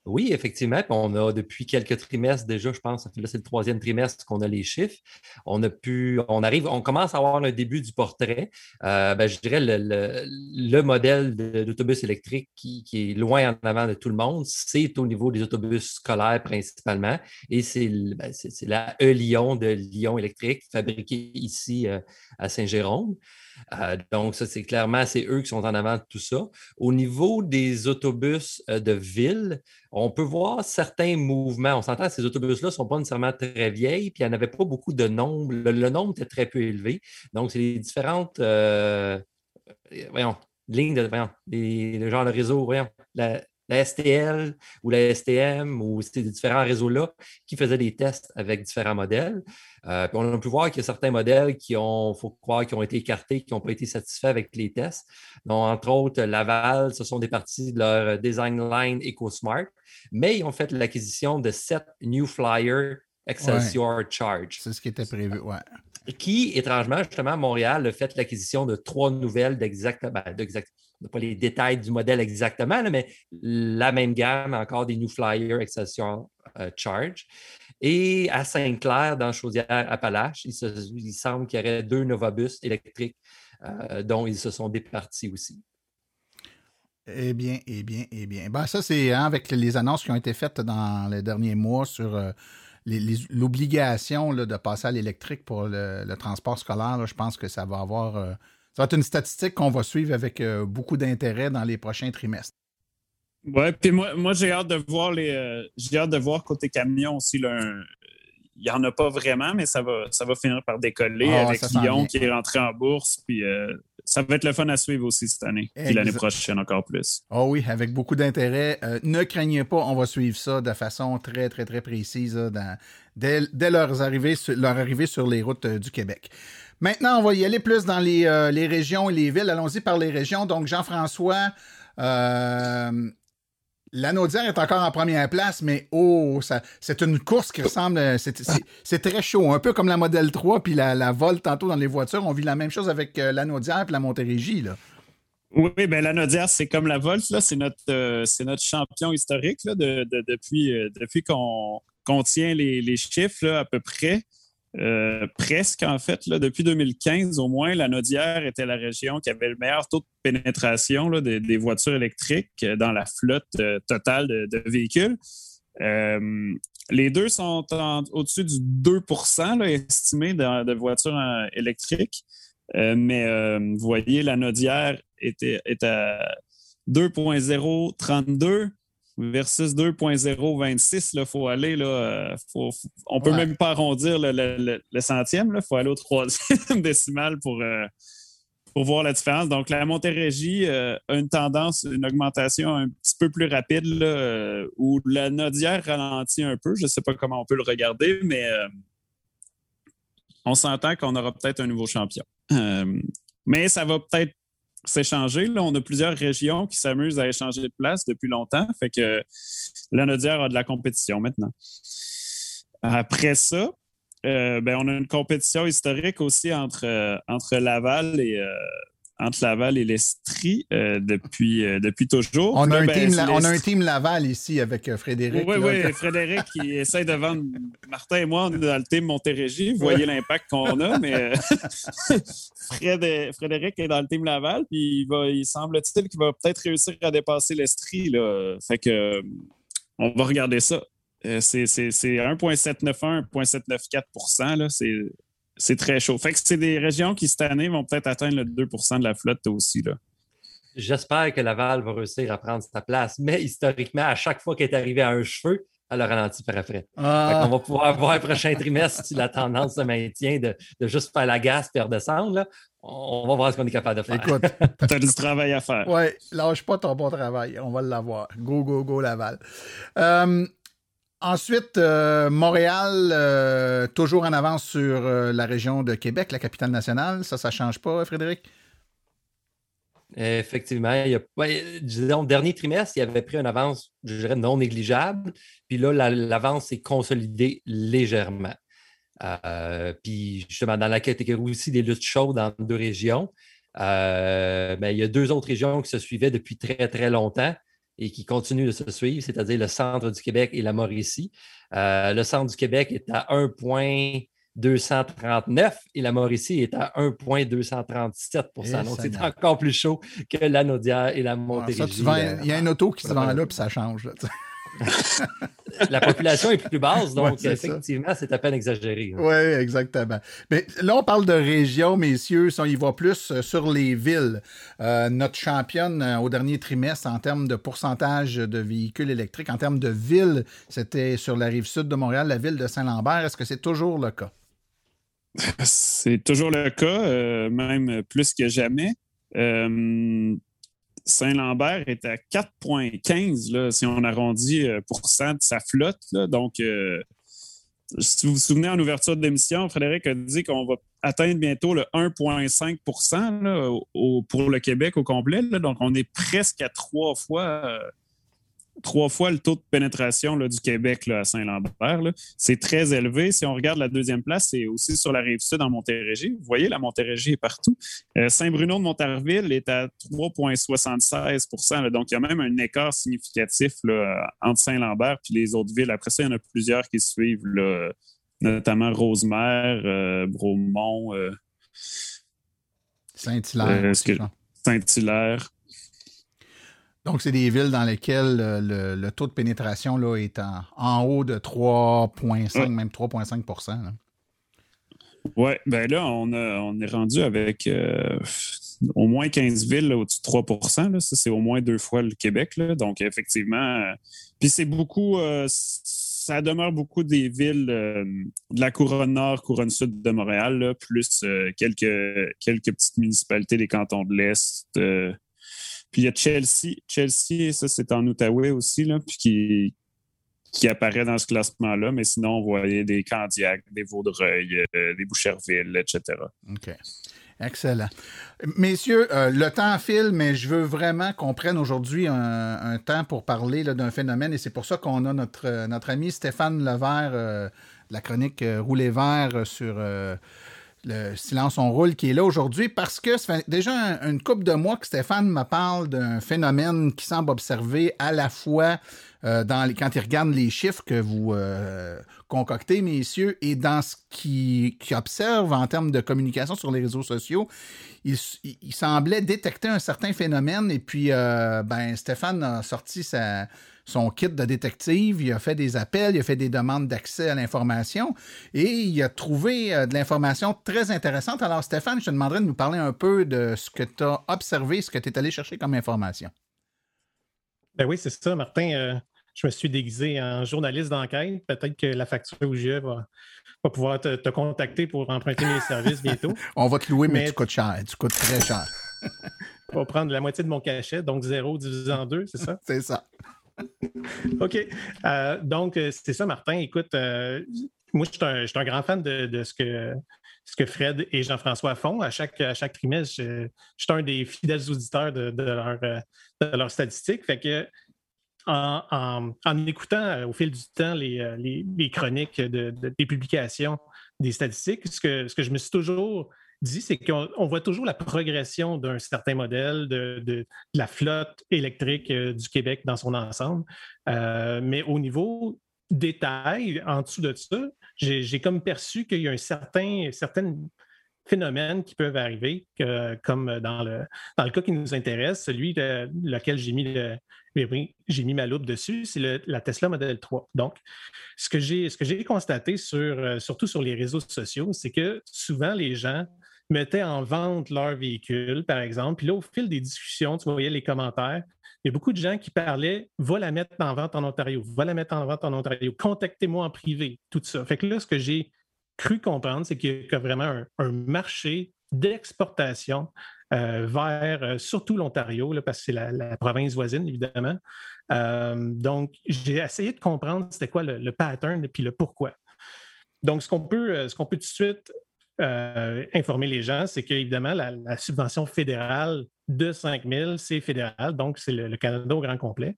Oui, effectivement. on a depuis quelques trimestres déjà, je pense, là, c'est le troisième trimestre qu'on a les chiffres. On a pu, on arrive, on commence à avoir un début du portrait. Euh, ben, je dirais le, le, modèle d'autobus électrique qui, est loin en avant de tout le monde, c'est au niveau des autobus scolaires principalement. Et c'est ben, la E-Lyon de Lyon électrique, fabriquée ici euh, à Saint-Jérôme. Euh, donc, ça, c'est clairement, c'est eux qui sont en avant de tout ça. Au niveau des autobus euh, de ville, on peut voir certains mouvements. On s'entend ces autobus-là ne sont pas nécessairement très vieilles, puis il n'y en avait pas beaucoup de nombre. Le, nombre était très peu élevé. Donc, c'est les différentes euh, voyons, lignes de voyons, les, le genre de réseau, voyons, la STL ou la STM ou ces différents réseaux-là qui faisaient des tests avec différents modèles. Euh, on a pu voir qu'il y a certains modèles qui ont, faut croire, qui ont été écartés, qui n'ont pas été satisfaits avec les tests. Donc, entre autres, Laval, ce sont des parties de leur design line EcoSmart, mais ils ont fait l'acquisition de sept New Flyer Excelsior Charge. C'est ce qui était prévu, ouais. Qui, étrangement, justement, Montréal a fait l'acquisition de trois nouvelles d'exactement, ben, pas les détails du modèle exactement, mais la même gamme, encore des New Flyer Excelsior euh, Charge. Et à Saint-Clair, dans Chaudière-Appalaches, il, il, semble qu'il y aurait deux Novabus électriques euh, dont ils se sont départis aussi. Eh bien, eh bien, eh bien. Ben, ça, c'est hein, avec les annonces qui ont été faites dans les derniers mois sur euh, l'obligation de passer à l'électrique pour le, transport scolaire. je pense que ça va avoir. Euh, ça va être une statistique qu'on va suivre avec euh, beaucoup d'intérêt dans les prochains trimestres. Oui, puis moi, moi j'ai hâte de voir les. j'ai hâte de voir côté camion aussi. Là, il n'y en a pas vraiment, mais ça va, ça va finir par décoller ah, avec Lyon qui est rentré en bourse. Puis ça va être le fun à suivre aussi cette année. et l'année prochaine encore plus. Oh oui, avec beaucoup d'intérêt. Euh, ne craignez pas, on va suivre ça de façon très, très, très précise dès, leur, arrivée, leur arrivée sur les routes euh, du Québec. Maintenant, on va y aller plus dans les, euh, les régions et les villes. Allons-y par les régions. Donc, Jean-François, Lanaudière est encore en première place, mais oh, c'est une course qui ressemble. Euh, c'est, très chaud. Un peu comme la Model 3 puis la, la Vol tantôt dans les voitures. On vit la même chose avec euh, et la Montérégie. Là. Oui, ben Lanaudière, c'est comme la Volt. Là. C'est, notre, euh, notre champion historique là, de, depuis, depuis qu'on, qu'on tient les, les chiffres là, à peu près. Euh, presque, en fait, là, depuis 2015 au moins, la Nodière était la région qui avait le meilleur taux de pénétration des, voitures électriques euh, dans la flotte euh, totale de, véhicules. les deux sont au-dessus du 2% estimé de, voitures électriques. mais vous voyez, la Nodière était, à 2.032 versus 2.026, il faut aller, là, euh, on peut même pas arrondir le, centième, il faut aller au troisième décimal pour, euh, pour voir la différence. Donc, la Montérégie euh, a une tendance, une augmentation un petit peu plus rapide, où la Nodière ralentit un peu. Je ne sais pas comment on peut le regarder, mais on s'entend qu'on aura peut-être un nouveau champion. mais ça va peut-être s'échanger. Là, on a plusieurs régions qui s'amusent à échanger de place depuis longtemps. Fait que l'Anodière a de la compétition maintenant. Après ça, euh, ben, on a une compétition historique aussi entre, euh, Laval et, euh, entre Laval et l'Estrie euh, depuis, euh, depuis toujours. On, a un ben, team, on a un team Laval ici avec euh, Frédéric. Oui, oui, Frédéric qui essaie de vendre. Martin et moi, on est dans le team Montérégie. Vous voyez l'impact qu'on a, mais Frédéric est dans le team Laval, puis il, va, il semble-t-il qu'il va peut-être réussir à dépasser l'Estrie. Fait que on va regarder ça. C'est 1,791, 1,794% C'est c'est très chaud. Fait que c'est des régions qui, cette année, vont peut-être atteindre le 2% de la flotte aussi. Là. J'espère que Laval va réussir à prendre sa place, mais historiquement, à chaque fois qu'elle est arrivée à un cheveu, elle a ralenti par après. Ah. On va pouvoir voir le prochain trimestre si la tendance se maintient de, juste faire la gasse et redescendre. On va voir ce qu'on est capable de faire. Écoute, tu as du travail à faire. Oui, lâche pas ton bon travail. On va l'avoir. Go, go, go, Laval. Euh, Ensuite, euh, Montréal, euh, toujours en avance sur euh, la région de Québec, la capitale nationale. Ça, ça ne change pas, Frédéric? Effectivement. Il y a, disons, dernier trimestre, il avait pris une avance, je dirais, non négligeable. Puis là, l'avance s'est consolidée légèrement. puis justement, dans la catégorie aussi des luttes chaudes dans deux régions, ben, il y a deux autres régions qui se suivaient depuis très, très longtemps et qui continuent de se suivre, c'est-à-dire le centre du Québec et la Mauricie. Euh, le centre du Québec est à 1,239 et la Mauricie est à 1,237 Donc, c'est encore plus chaud que la Naudière et la Montérégie. Il y a un auto qui se vend là, puis ça change. la population est plus basse, donc effectivement, c'est à peine exagéré. Oui, exactement. Mais là, on parle de région, messieurs, on y va plus euh, sur les villes. Euh, notre championne euh, au dernier trimestre en termes de pourcentage de véhicules électriques, en termes de villes, c'était sur la rive sud de Montréal, la ville de Saint-Lambert. Est-ce que c'est toujours le cas? C'est toujours le cas, même plus que jamais. Saint-Lambert est à 4,15 si on arrondit euh, pour cent de sa flotte. Donc, euh, si vous vous souvenez, en ouverture de l'émission, Frédéric a dit qu'on va atteindre bientôt le 1,5% pour le Québec au complet. Donc, on est presque à trois fois, trois fois le taux de pénétration là, du Québec là, à Saint-Lambert. C'est très élevé. Si on regarde la deuxième place, c'est aussi sur la rive sud en Montérégie. Vous voyez, la Montérégie est partout. Euh, Saint-Bruno de Montarville est à 3,76% Donc, il y a même un écart significatif là, entre Saint-Lambert et les autres villes. Après ça, il y en a plusieurs qui suivent, notamment Rosemère, euh, Bromont. Euh, Saint-Hilaire. Saint-Hilaire. Donc, c'est des villes dans lesquelles euh, le, taux de pénétration là, est en, haut de 3,5, même 3,5% Oui, bien là, on, on, est rendu avec euh, au moins 15 villes au-dessus de 3 Ça, c'est au moins deux fois le Québec. Là. Donc, effectivement, euh, puis c'est beaucoup, ça demeure beaucoup des villes de la couronne nord, couronne sud de Montréal, plus quelques, quelques petites municipalités des cantons de l'Est puis il y a Chelsea. Chelsea, ça, c'est en Outaouais aussi, là, puis qui, qui apparaît dans ce classement-là. Mais sinon, on voyait des Candiac, des Vaudreuil, euh, des Boucherville, etc. OK. Excellent. Messieurs, euh, le temps file, mais je veux vraiment qu'on prenne aujourd'hui un, temps pour parler d'un phénomène et c'est pour ça qu'on a notre, notre ami Stéphane Levert, euh, de la chronique Rouler vert sur le silence on roule qui est là aujourd'hui parce que ça fait déjà une couple de mois que Stéphane me parle d'un phénomène qui semble observer à la fois euh, dans quand il regarde les chiffres que vous euh, concoctez, messieurs, et dans ce qu'il observe en termes de communication sur les réseaux sociaux, il, semblait détecter un certain phénomène. Et puis, euh, ben, Stéphane a sorti sa, son kit de détective, il a fait des appels, il a fait des demandes d'accès à l'information et il a trouvé euh, de l'information très intéressante. Alors Stéphane, je te demanderais de nous parler un peu de ce que tu as observé, ce que tu es allé chercher comme information. Ben oui, c'est ça, Martin. Euh, je me suis déguisé en journaliste d'enquête. Peut-être que la facture UGE va, va pouvoir te, contacter pour emprunter mes services bientôt. On va te louer, mais, tu coûtes cher. Tu coûtes très cher. On va prendre la moitié de mon cachet, donc zéro divisé en deux, c'est ça? c'est ça. OK. Euh, donc, euh, c'est ça, Martin. Écoute, euh, moi, je suis un, grand fan de, ce, que, Fred et Jean-François font. À chaque, trimestre, je, suis un des fidèles auditeurs de, leurs statistiques. Fait que, en, écoutant au fil du temps les, chroniques des publications des statistiques, ce que, ce que je me suis toujours dit, c'est qu'on voit toujours la progression d'un certain modèle de, la flotte électrique euh, du Québec dans son ensemble. Euh, mais au niveau détail, en dessous de ça, j'ai comme perçu qu'il y a un certain, certain phénomènes qui peuvent arriver, comme dans le, dans cas qui nous intéresse, celui de, lequel j'ai mis, ma loupe dessus, c'est la Tesla Model 3. Donc, ce que j'ai constaté, euh, surtout sur les réseaux sociaux, c'est que souvent les gens mettaient en vente leur véhicule, par exemple. Puis là, au fil des discussions, tu voyais les commentaires, il y a beaucoup de gens qui parlaient va la mettre en vente en Ontario, va la mettre en vente en Ontario, contactez-moi en privé, tout ça. Fait que là, ce que j'ai cru comprendre, c'est qu'il y a vraiment un, marché d'exportation euh, vers euh, surtout l'Ontario, parce que c'est la, province voisine, évidemment. Euh, donc, j'ai essayé de comprendre c'était quoi le, pattern et puis le pourquoi. Donc, ce qu'on peut, ce qu'on peut tout de suite euh, informer les gens, c'est qu'évidemment, la, la, subvention fédérale de 5 000, c'est fédéral, donc c'est le, Canada au grand complet.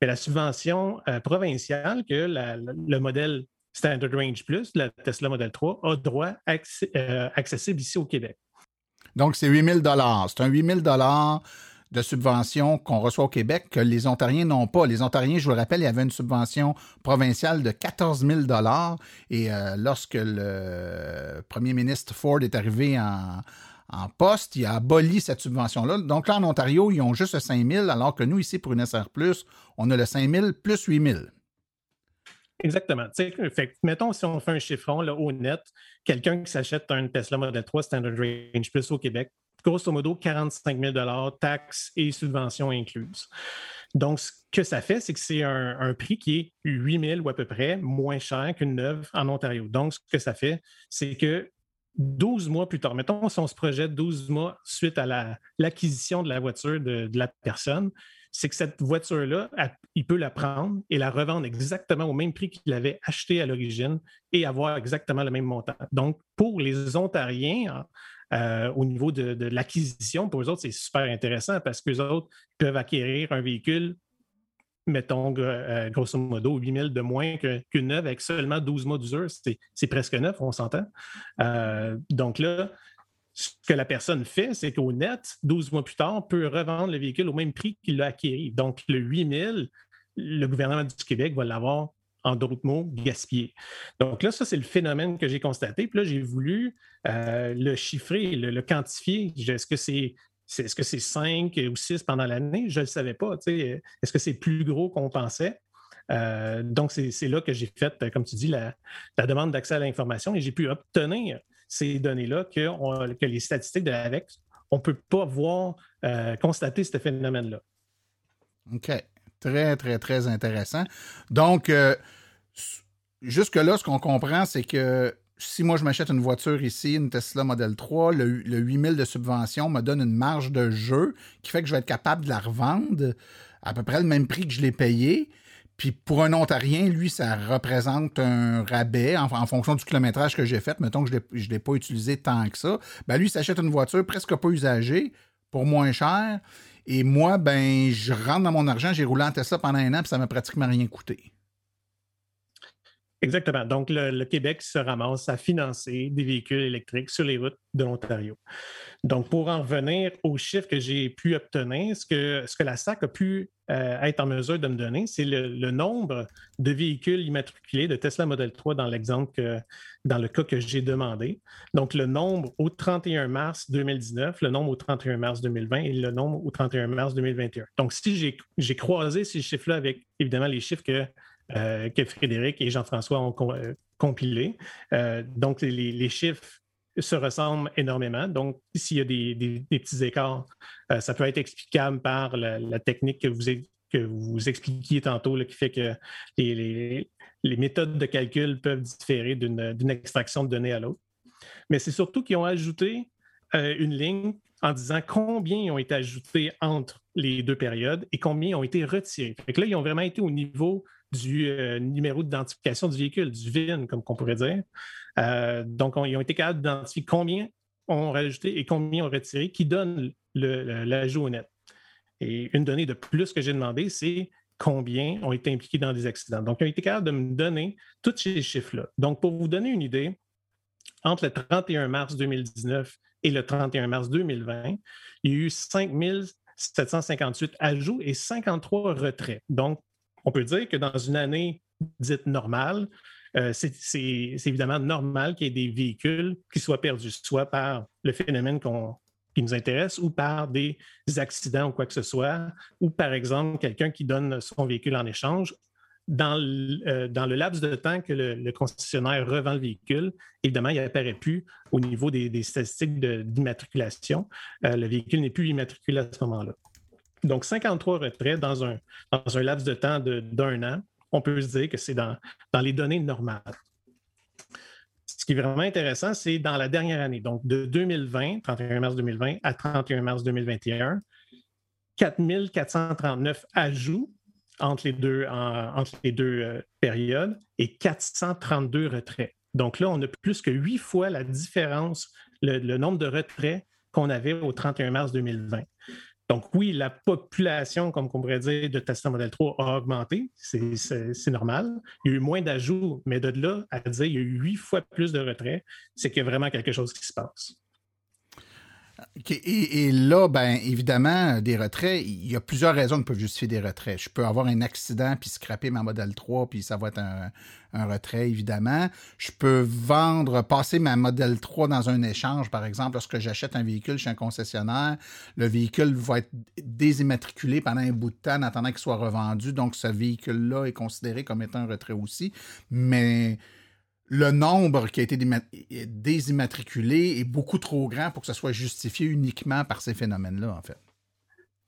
Mais la subvention euh, provinciale, que le modèle Standard Range Plus, la Tesla Model 3, a droit euh, accessible ici au Québec. Donc, c'est 8 000 C'est un 8 000 de subventions qu'on reçoit au Québec que les Ontariens n'ont pas. Les Ontariens, je vous le rappelle, il y avait une subvention provinciale de 14 000 et euh, lorsque le premier ministre Ford est arrivé en, poste, il a aboli cette subvention-là. Donc là, en Ontario, ils ont juste 5 000, alors que nous, ici, pour une SR+, on a le 5 000 plus 8 000. Exactement. Fait, mettons, si on fait un chiffron là, au net, quelqu'un qui s'achète un Tesla Model 3 Standard Range Plus au Québec grosso modo 45 000 taxes et subventions incluses. Donc, ce que ça fait, c'est que c'est un, prix qui est 8 000 ou à peu près moins cher qu'une neuve en Ontario. Donc, ce que ça fait, c'est que 12 mois plus tard, mettons si on se projette 12 mois suite à l'acquisition de la voiture de, la personne, c'est que cette voiture-là, il peut la prendre et la revendre exactement au même prix qu'il l'avait acheté à l'origine et avoir exactement le même montant. Donc, pour les Ontariens, euh, au niveau de, l'acquisition, pour eux autres, c'est super intéressant parce qu'eux autres peuvent acquérir un véhicule mettons, euh, grosso modo, 8 000 de moins qu'une neuve avec seulement 12 mois d'usure. C'est presque neuf, on s'entend. Euh, donc là, ce que la personne fait, c'est qu'au net, 12 mois plus tard, peut revendre le véhicule au même prix qu'il l'a acquis. Donc, le 8 000, le gouvernement du Québec va l'avoir, en d'autres mots, gaspillé. Donc là, ça, c'est le phénomène que j'ai constaté. Puis là, j'ai voulu euh, le chiffrer, le, quantifier. Est-ce que c'est est-ce c'est 5 ou 6 pendant l'année? Je ne le savais pas. Est-ce que c'est plus gros qu'on pensait? Euh, donc, c'est là que j'ai fait, comme tu dis, la, demande d'accès à l'information et j'ai pu obtenir ces données-là que, que, les statistiques de l'AVEC, on ne peut pas voir, euh, constater ce phénomène-là. OK. Très, très, très intéressant. Donc, euh, jusque-là, ce qu'on comprend, c'est que si moi je m'achète une voiture ici, une Tesla Model 3, le, le 8000 de subvention me donne une marge de jeu qui fait que je vais être capable de la revendre à peu près le même prix que je l'ai payé. Puis pour un Ontarien, lui, ça représente un rabais en, fonction du kilométrage que j'ai fait. Mettons que je ne l'ai pas utilisé tant que ça. Ben lui, il s'achète une voiture presque pas usagée pour moins cher. Et moi, ben, je rentre dans mon argent, j'ai roulé en Tesla pendant un an, puis ça m'a pratiquement rien coûté. Exactement. Donc, le, Québec se ramasse à financer des véhicules électriques sur les routes de l'Ontario. Donc, pour en revenir aux chiffres que j'ai pu obtenir, ce que, ce que la SAC a pu euh, être en mesure de me donner, c'est le, nombre de véhicules immatriculés de Tesla Model 3 dans l'exemple dans le cas que j'ai demandé. Donc, le nombre au 31 mars 2019, le nombre au 31 mars 2020 et le nombre au 31 mars 2021. Donc, si j'ai croisé ces chiffres-là avec, évidemment, les chiffres que euh, que Frédéric et Jean-François ont euh, compilé. Euh, donc, les, chiffres se ressemblent énormément. Donc, s'il y a des, petits écarts, ça peut être explicable par la, technique que vous, expliquiez tantôt, qui fait que les, méthodes de calcul peuvent différer d'une extraction de données à l'autre. Mais c'est surtout qu'ils ont ajouté une ligne en disant combien ont été ajoutés entre les deux périodes et combien ont été retirés. Fait là, ils ont vraiment été au niveau du euh, numéro d'identification du véhicule, du VIN, comme on pourrait dire. Euh, donc, ils ont été capables d'identifier combien ont rajouté et combien ont retiré, qui donne l'ajout au net. Et une donnée de plus que j'ai demandé, c'est combien ont été impliqués dans des accidents. Donc, ils ont été capables de me donner tous ces chiffres-là. Donc, pour vous donner une idée, entre le 31 mars 2019 et le 31 mars 2020, il y a eu 5 758 ajouts et 53 retraits. Donc, on peut dire que dans une année dite normale, euh, c'est évidemment normal qu'il y ait des véhicules qui soient perdus, soit par le phénomène qui nous intéresse ou par des accidents ou quoi que ce soit, ou par exemple quelqu'un qui donne son véhicule en échange. Dans le, euh, laps de temps que le, concessionnaire revend le véhicule, évidemment, il n'apparaît plus au niveau des, statistiques d'immatriculation. Euh, le véhicule n'est plus immatriculé à ce moment-là. Donc, 53 retraits dans un, dans un laps de temps d'un an, on peut se dire que c'est dans, dans les données normales. Ce qui est vraiment intéressant, c'est dans la dernière année, donc de 2020, 31 mars 2020 à 31 mars 2021, 4439 ajouts entre les deux, entre les deux euh, périodes et 432 retraits. Donc là, on a plus que huit fois la différence, le, le nombre de retraits qu'on avait au 31 mars 2020. Donc oui, la population, comme on pourrait dire, de Tesla Model 3 a augmenté, c'est normal. Il y a eu moins d'ajouts, mais de là à dire qu'il y a eu huit fois plus de retraits, c'est qu'il vraiment quelque chose qui se passe. Et, là, ben évidemment, des retraits, il y a plusieurs raisons qui peuvent justifier des retraits. Je peux avoir un accident puis scraper ma Model 3 puis ça va être un, retrait, évidemment. Je peux vendre, passer ma Model 3 dans un échange, par exemple, lorsque j'achète un véhicule chez un concessionnaire, le véhicule va être désimmatriculé pendant un bout de temps en attendant qu'il soit revendu. Donc, ce véhicule-là est considéré comme étant un retrait aussi. Mais le nombre qui a été désimmatriculé est beaucoup trop grand pour que ce soit justifié uniquement par ces phénomènes-là, en fait.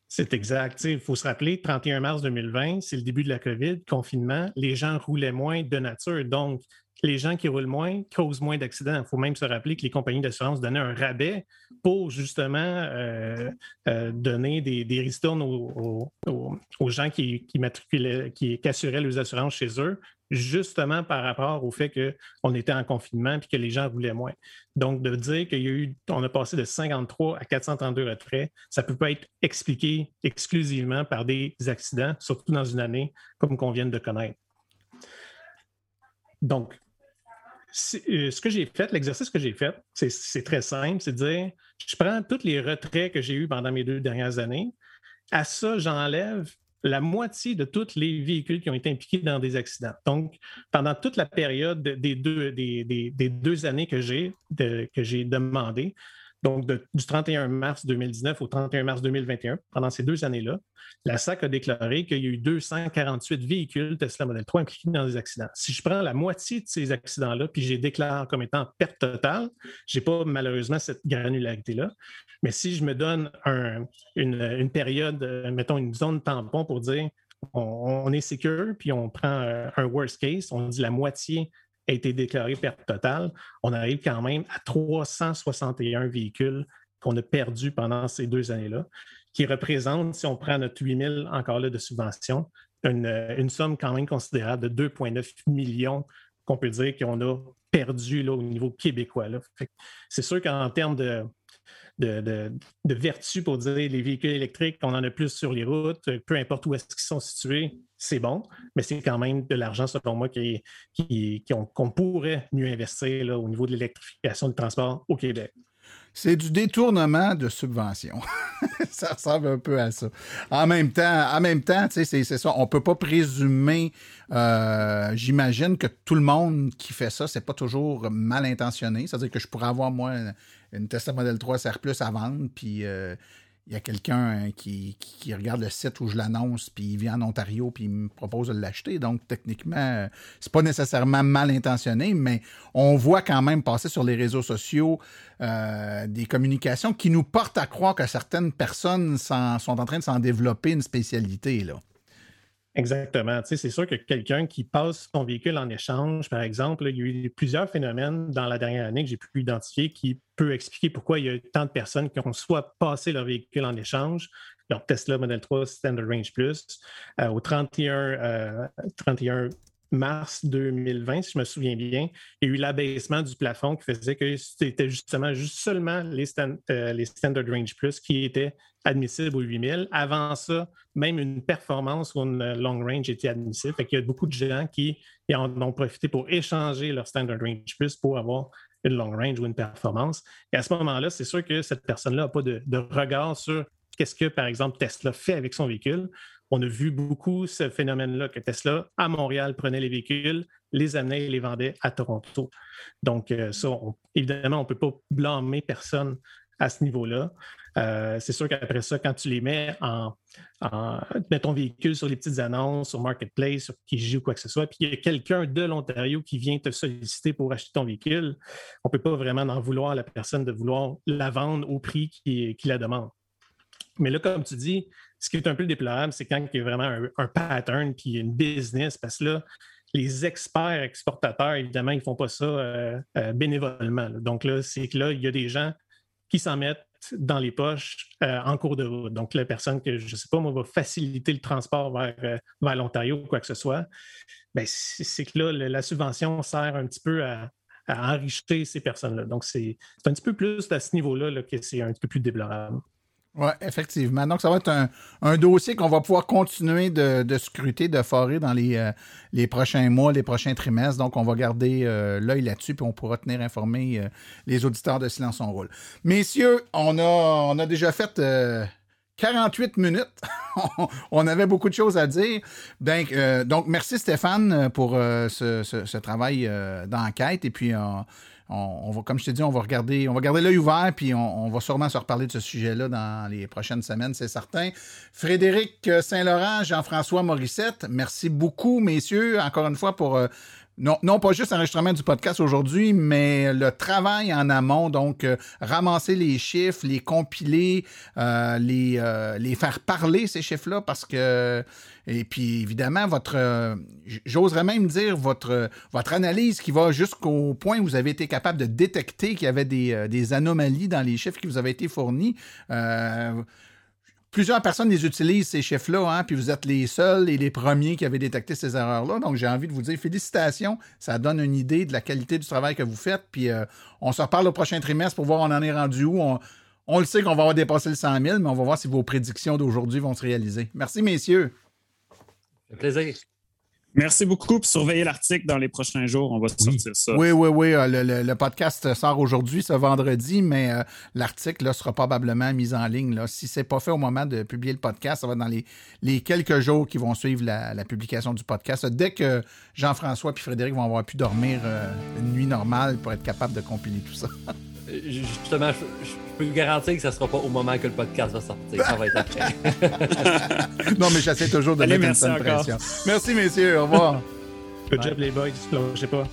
C'est exact. Il faut se rappeler, 31 mars 2020, c'est le début de la COVID, confinement, les gens roulaient moins de nature. Donc, les gens qui roulent moins causent moins d'accidents. Il faut même se rappeler que les compagnies d'assurance donnaient un rabais pour justement euh, euh, donner des, des ristournes aux, gens qui, qui, qui, assuraient leurs assurances chez eux, justement par rapport au fait qu'on était en confinement et que les gens roulaient moins. Donc, de dire qu'il y a a passé de 53 à 432 retraits, ça ne peut pas être expliqué exclusivement par des accidents, surtout dans une année comme qu'on vient de connaître. Donc, euh, ce que j'ai fait, l'exercice que j'ai fait, c'est très simple, c'est de dire, je prends tous les retraits que j'ai eus pendant mes deux dernières années, à ça, j'enlève la moitié de tous les véhicules qui ont été impliqués dans des accidents. Donc, pendant toute la période des deux, des, deux années que j'ai demandé, donc, du 31 mars 2019 au 31 mars 2021, pendant ces deux années-là, la SAC a déclaré qu'il y a eu 248 véhicules Tesla Model 3 impliqués dans des accidents. Si je prends la moitié de ces accidents-là, puis je les déclare comme étant perte totale, je n'ai pas malheureusement cette granularité-là. Mais si je me donne une, période, euh, mettons une zone tampon pour dire on, est secure, puis on prend euh, un worst case, on dit la moitié a été déclarée perte totale, on arrive quand même à 361 véhicules qu'on a perdus pendant ces deux années-là, qui représentent, si on prend notre 8 000 encore là de subvention, une, somme quand même considérable de 2,9 millions qu'on peut dire qu'on a perdu là, au niveau québécois. C'est sûr qu'en termes de, de, vertu pour dire les véhicules électriques, on en a plus sur les routes, peu importe où est-ce qu'ils sont situés, c'est bon, mais c'est quand même de l'argent, selon moi, qu'on qui, pourrait mieux investir au niveau de l'électrification du transport au Québec. C'est du détournement de subventions. ça ressemble un peu à ça. En même temps, en même temps, c'est ça. On peut pas présumer. Euh, j'imagine que tout le monde qui fait ça, c'est pas toujours mal intentionné. C'est-à-dire que je pourrais avoir moi une Tesla Model 3 SR Plus à vendre, puis euh, il y a quelqu'un qui, regarde le site où je l'annonce, puis il vient en Ontario, puis il me propose de l'acheter. Donc, techniquement, c'est pas nécessairement mal intentionné, mais on voit quand même passer sur les réseaux sociaux euh, des communications qui nous portent à croire que certaines personnes sont en train de s'en développer une spécialité. Exactement. Tu sais, c'est sûr que quelqu'un qui passe son véhicule en échange, par exemple, il y a eu plusieurs phénomènes dans la dernière année que j'ai pu identifier qui peut expliquer pourquoi il y a eu tant de personnes qui ont soit passé leur véhicule en échange, leur Tesla Model 3 Standard Range Plus, euh, au 31, 31 mars 2020, si je me souviens bien, il y a eu l'abaissement du plafond qui faisait que c'était justement juste seulement les, euh, les, Standard Range Plus qui étaient admissibles aux 8000. Avant ça, même une performance ou une long range était admissible. Fait qu'il y a beaucoup de gens qui en ont profité pour échanger leur Standard Range Plus pour avoir une long range ou une performance. Et à ce moment-là, c'est sûr que cette personne-là n'a pas de, de regard sur qu'est-ce que, par exemple, Tesla fait avec son véhicule. On a vu beaucoup ce phénomène-là que Tesla, à Montréal, prenait les véhicules, les amenait et les vendait à Toronto. Donc, euh, ça, évidemment, on ne peut pas blâmer personne à ce niveau-là. Euh, c'est sûr qu'après ça, quand tu les mets en, mets ton véhicule sur les petites annonces, sur Marketplace, sur Kijiji ou quoi que ce soit, puis il y a quelqu'un de l'Ontario qui vient te solliciter pour acheter ton véhicule, on ne peut pas vraiment en vouloir à la personne de vouloir la vendre au prix qui, qui la demande. Mais là, comme tu dis, ce qui est un peu déplorable, c'est quand il y a vraiment un, pattern puis une business, parce que là, les experts exportateurs, évidemment, ils ne font pas ça euh, euh, bénévolement. Donc là, c'est que là, il y a des gens qui s'en mettent dans les poches euh, en cours de route. Donc, la personne que, je ne sais pas, moi, va faciliter le transport vers, vers l'Ontario ou quoi que ce soit, ben, c'est que là, la subvention sert un petit peu à, enrichir ces personnes-là. Donc, c'est un petit peu plus à ce niveau-là là, que c'est un petit peu plus déplorable. Oui, effectivement. Donc, ça va être un, dossier qu'on va pouvoir continuer de, scruter, de forer dans les, euh, les prochains mois, les prochains trimestres. Donc, on va garder euh, l'œil là-dessus, puis on pourra tenir informés euh, les auditeurs de Silence on Roule. Messieurs, on a, on a déjà fait 48 minutes. on avait beaucoup de choses à dire. Donc, donc merci Stéphane pour ce, ce, travail d'enquête. Et puis, on, va, comme je t'ai dit, on va regarder, on va garder l'œil ouvert, puis on, va sûrement se reparler de ce sujet-là dans les prochaines semaines, c'est certain. Frédéric Saint-Laurent, Jean-François Morissette, merci beaucoup, messieurs, encore une fois, pour euh, non, non pas juste l'enregistrement du podcast aujourd'hui, mais le travail en amont, donc euh, ramasser les chiffres, les compiler, euh, les, euh, les faire parler, ces chiffres-là, parce que, et puis évidemment, votre, j'oserais même dire votre, votre analyse qui va jusqu'au point où vous avez été capable de détecter qu'il y avait des, des anomalies dans les chiffres qui vous avaient été fournis plusieurs personnes les utilisent, ces chiffres-là, hein, puis vous êtes les seuls et les premiers qui avaient détecté ces erreurs-là. Donc, j'ai envie de vous dire félicitations. Ça donne une idée de la qualité du travail que vous faites. Puis, euh, on se reparle au prochain trimestre pour voir on en est rendu où. On, le sait qu'on va avoir dépassé le 100 000, mais on va voir si vos prédictions d'aujourd'hui vont se réaliser. Merci, messieurs. Un plaisir. Merci beaucoup. Puis surveillez l'article dans les prochains jours. On va sortir ça. Oui, oui, oui. Euh, le, podcast sort aujourd'hui, ce vendredi, mais euh, l'article sera probablement mis en ligne. Là. Si ce n'est pas fait au moment de publier le podcast, ça va dans les, les quelques jours qui vont suivre la, publication du podcast. Dès que Jean-François et Frédéric vont avoir pu dormir euh, une nuit normale pour être capable de compiler tout ça. Justement, je, peux vous garantir que ça ne sera pas au moment que le podcast va sortir. Ça va être après. non, mais j'essaie toujours de mettre une bonne pression. Merci, messieurs. Au revoir. Good job, les boys. Je sais pas.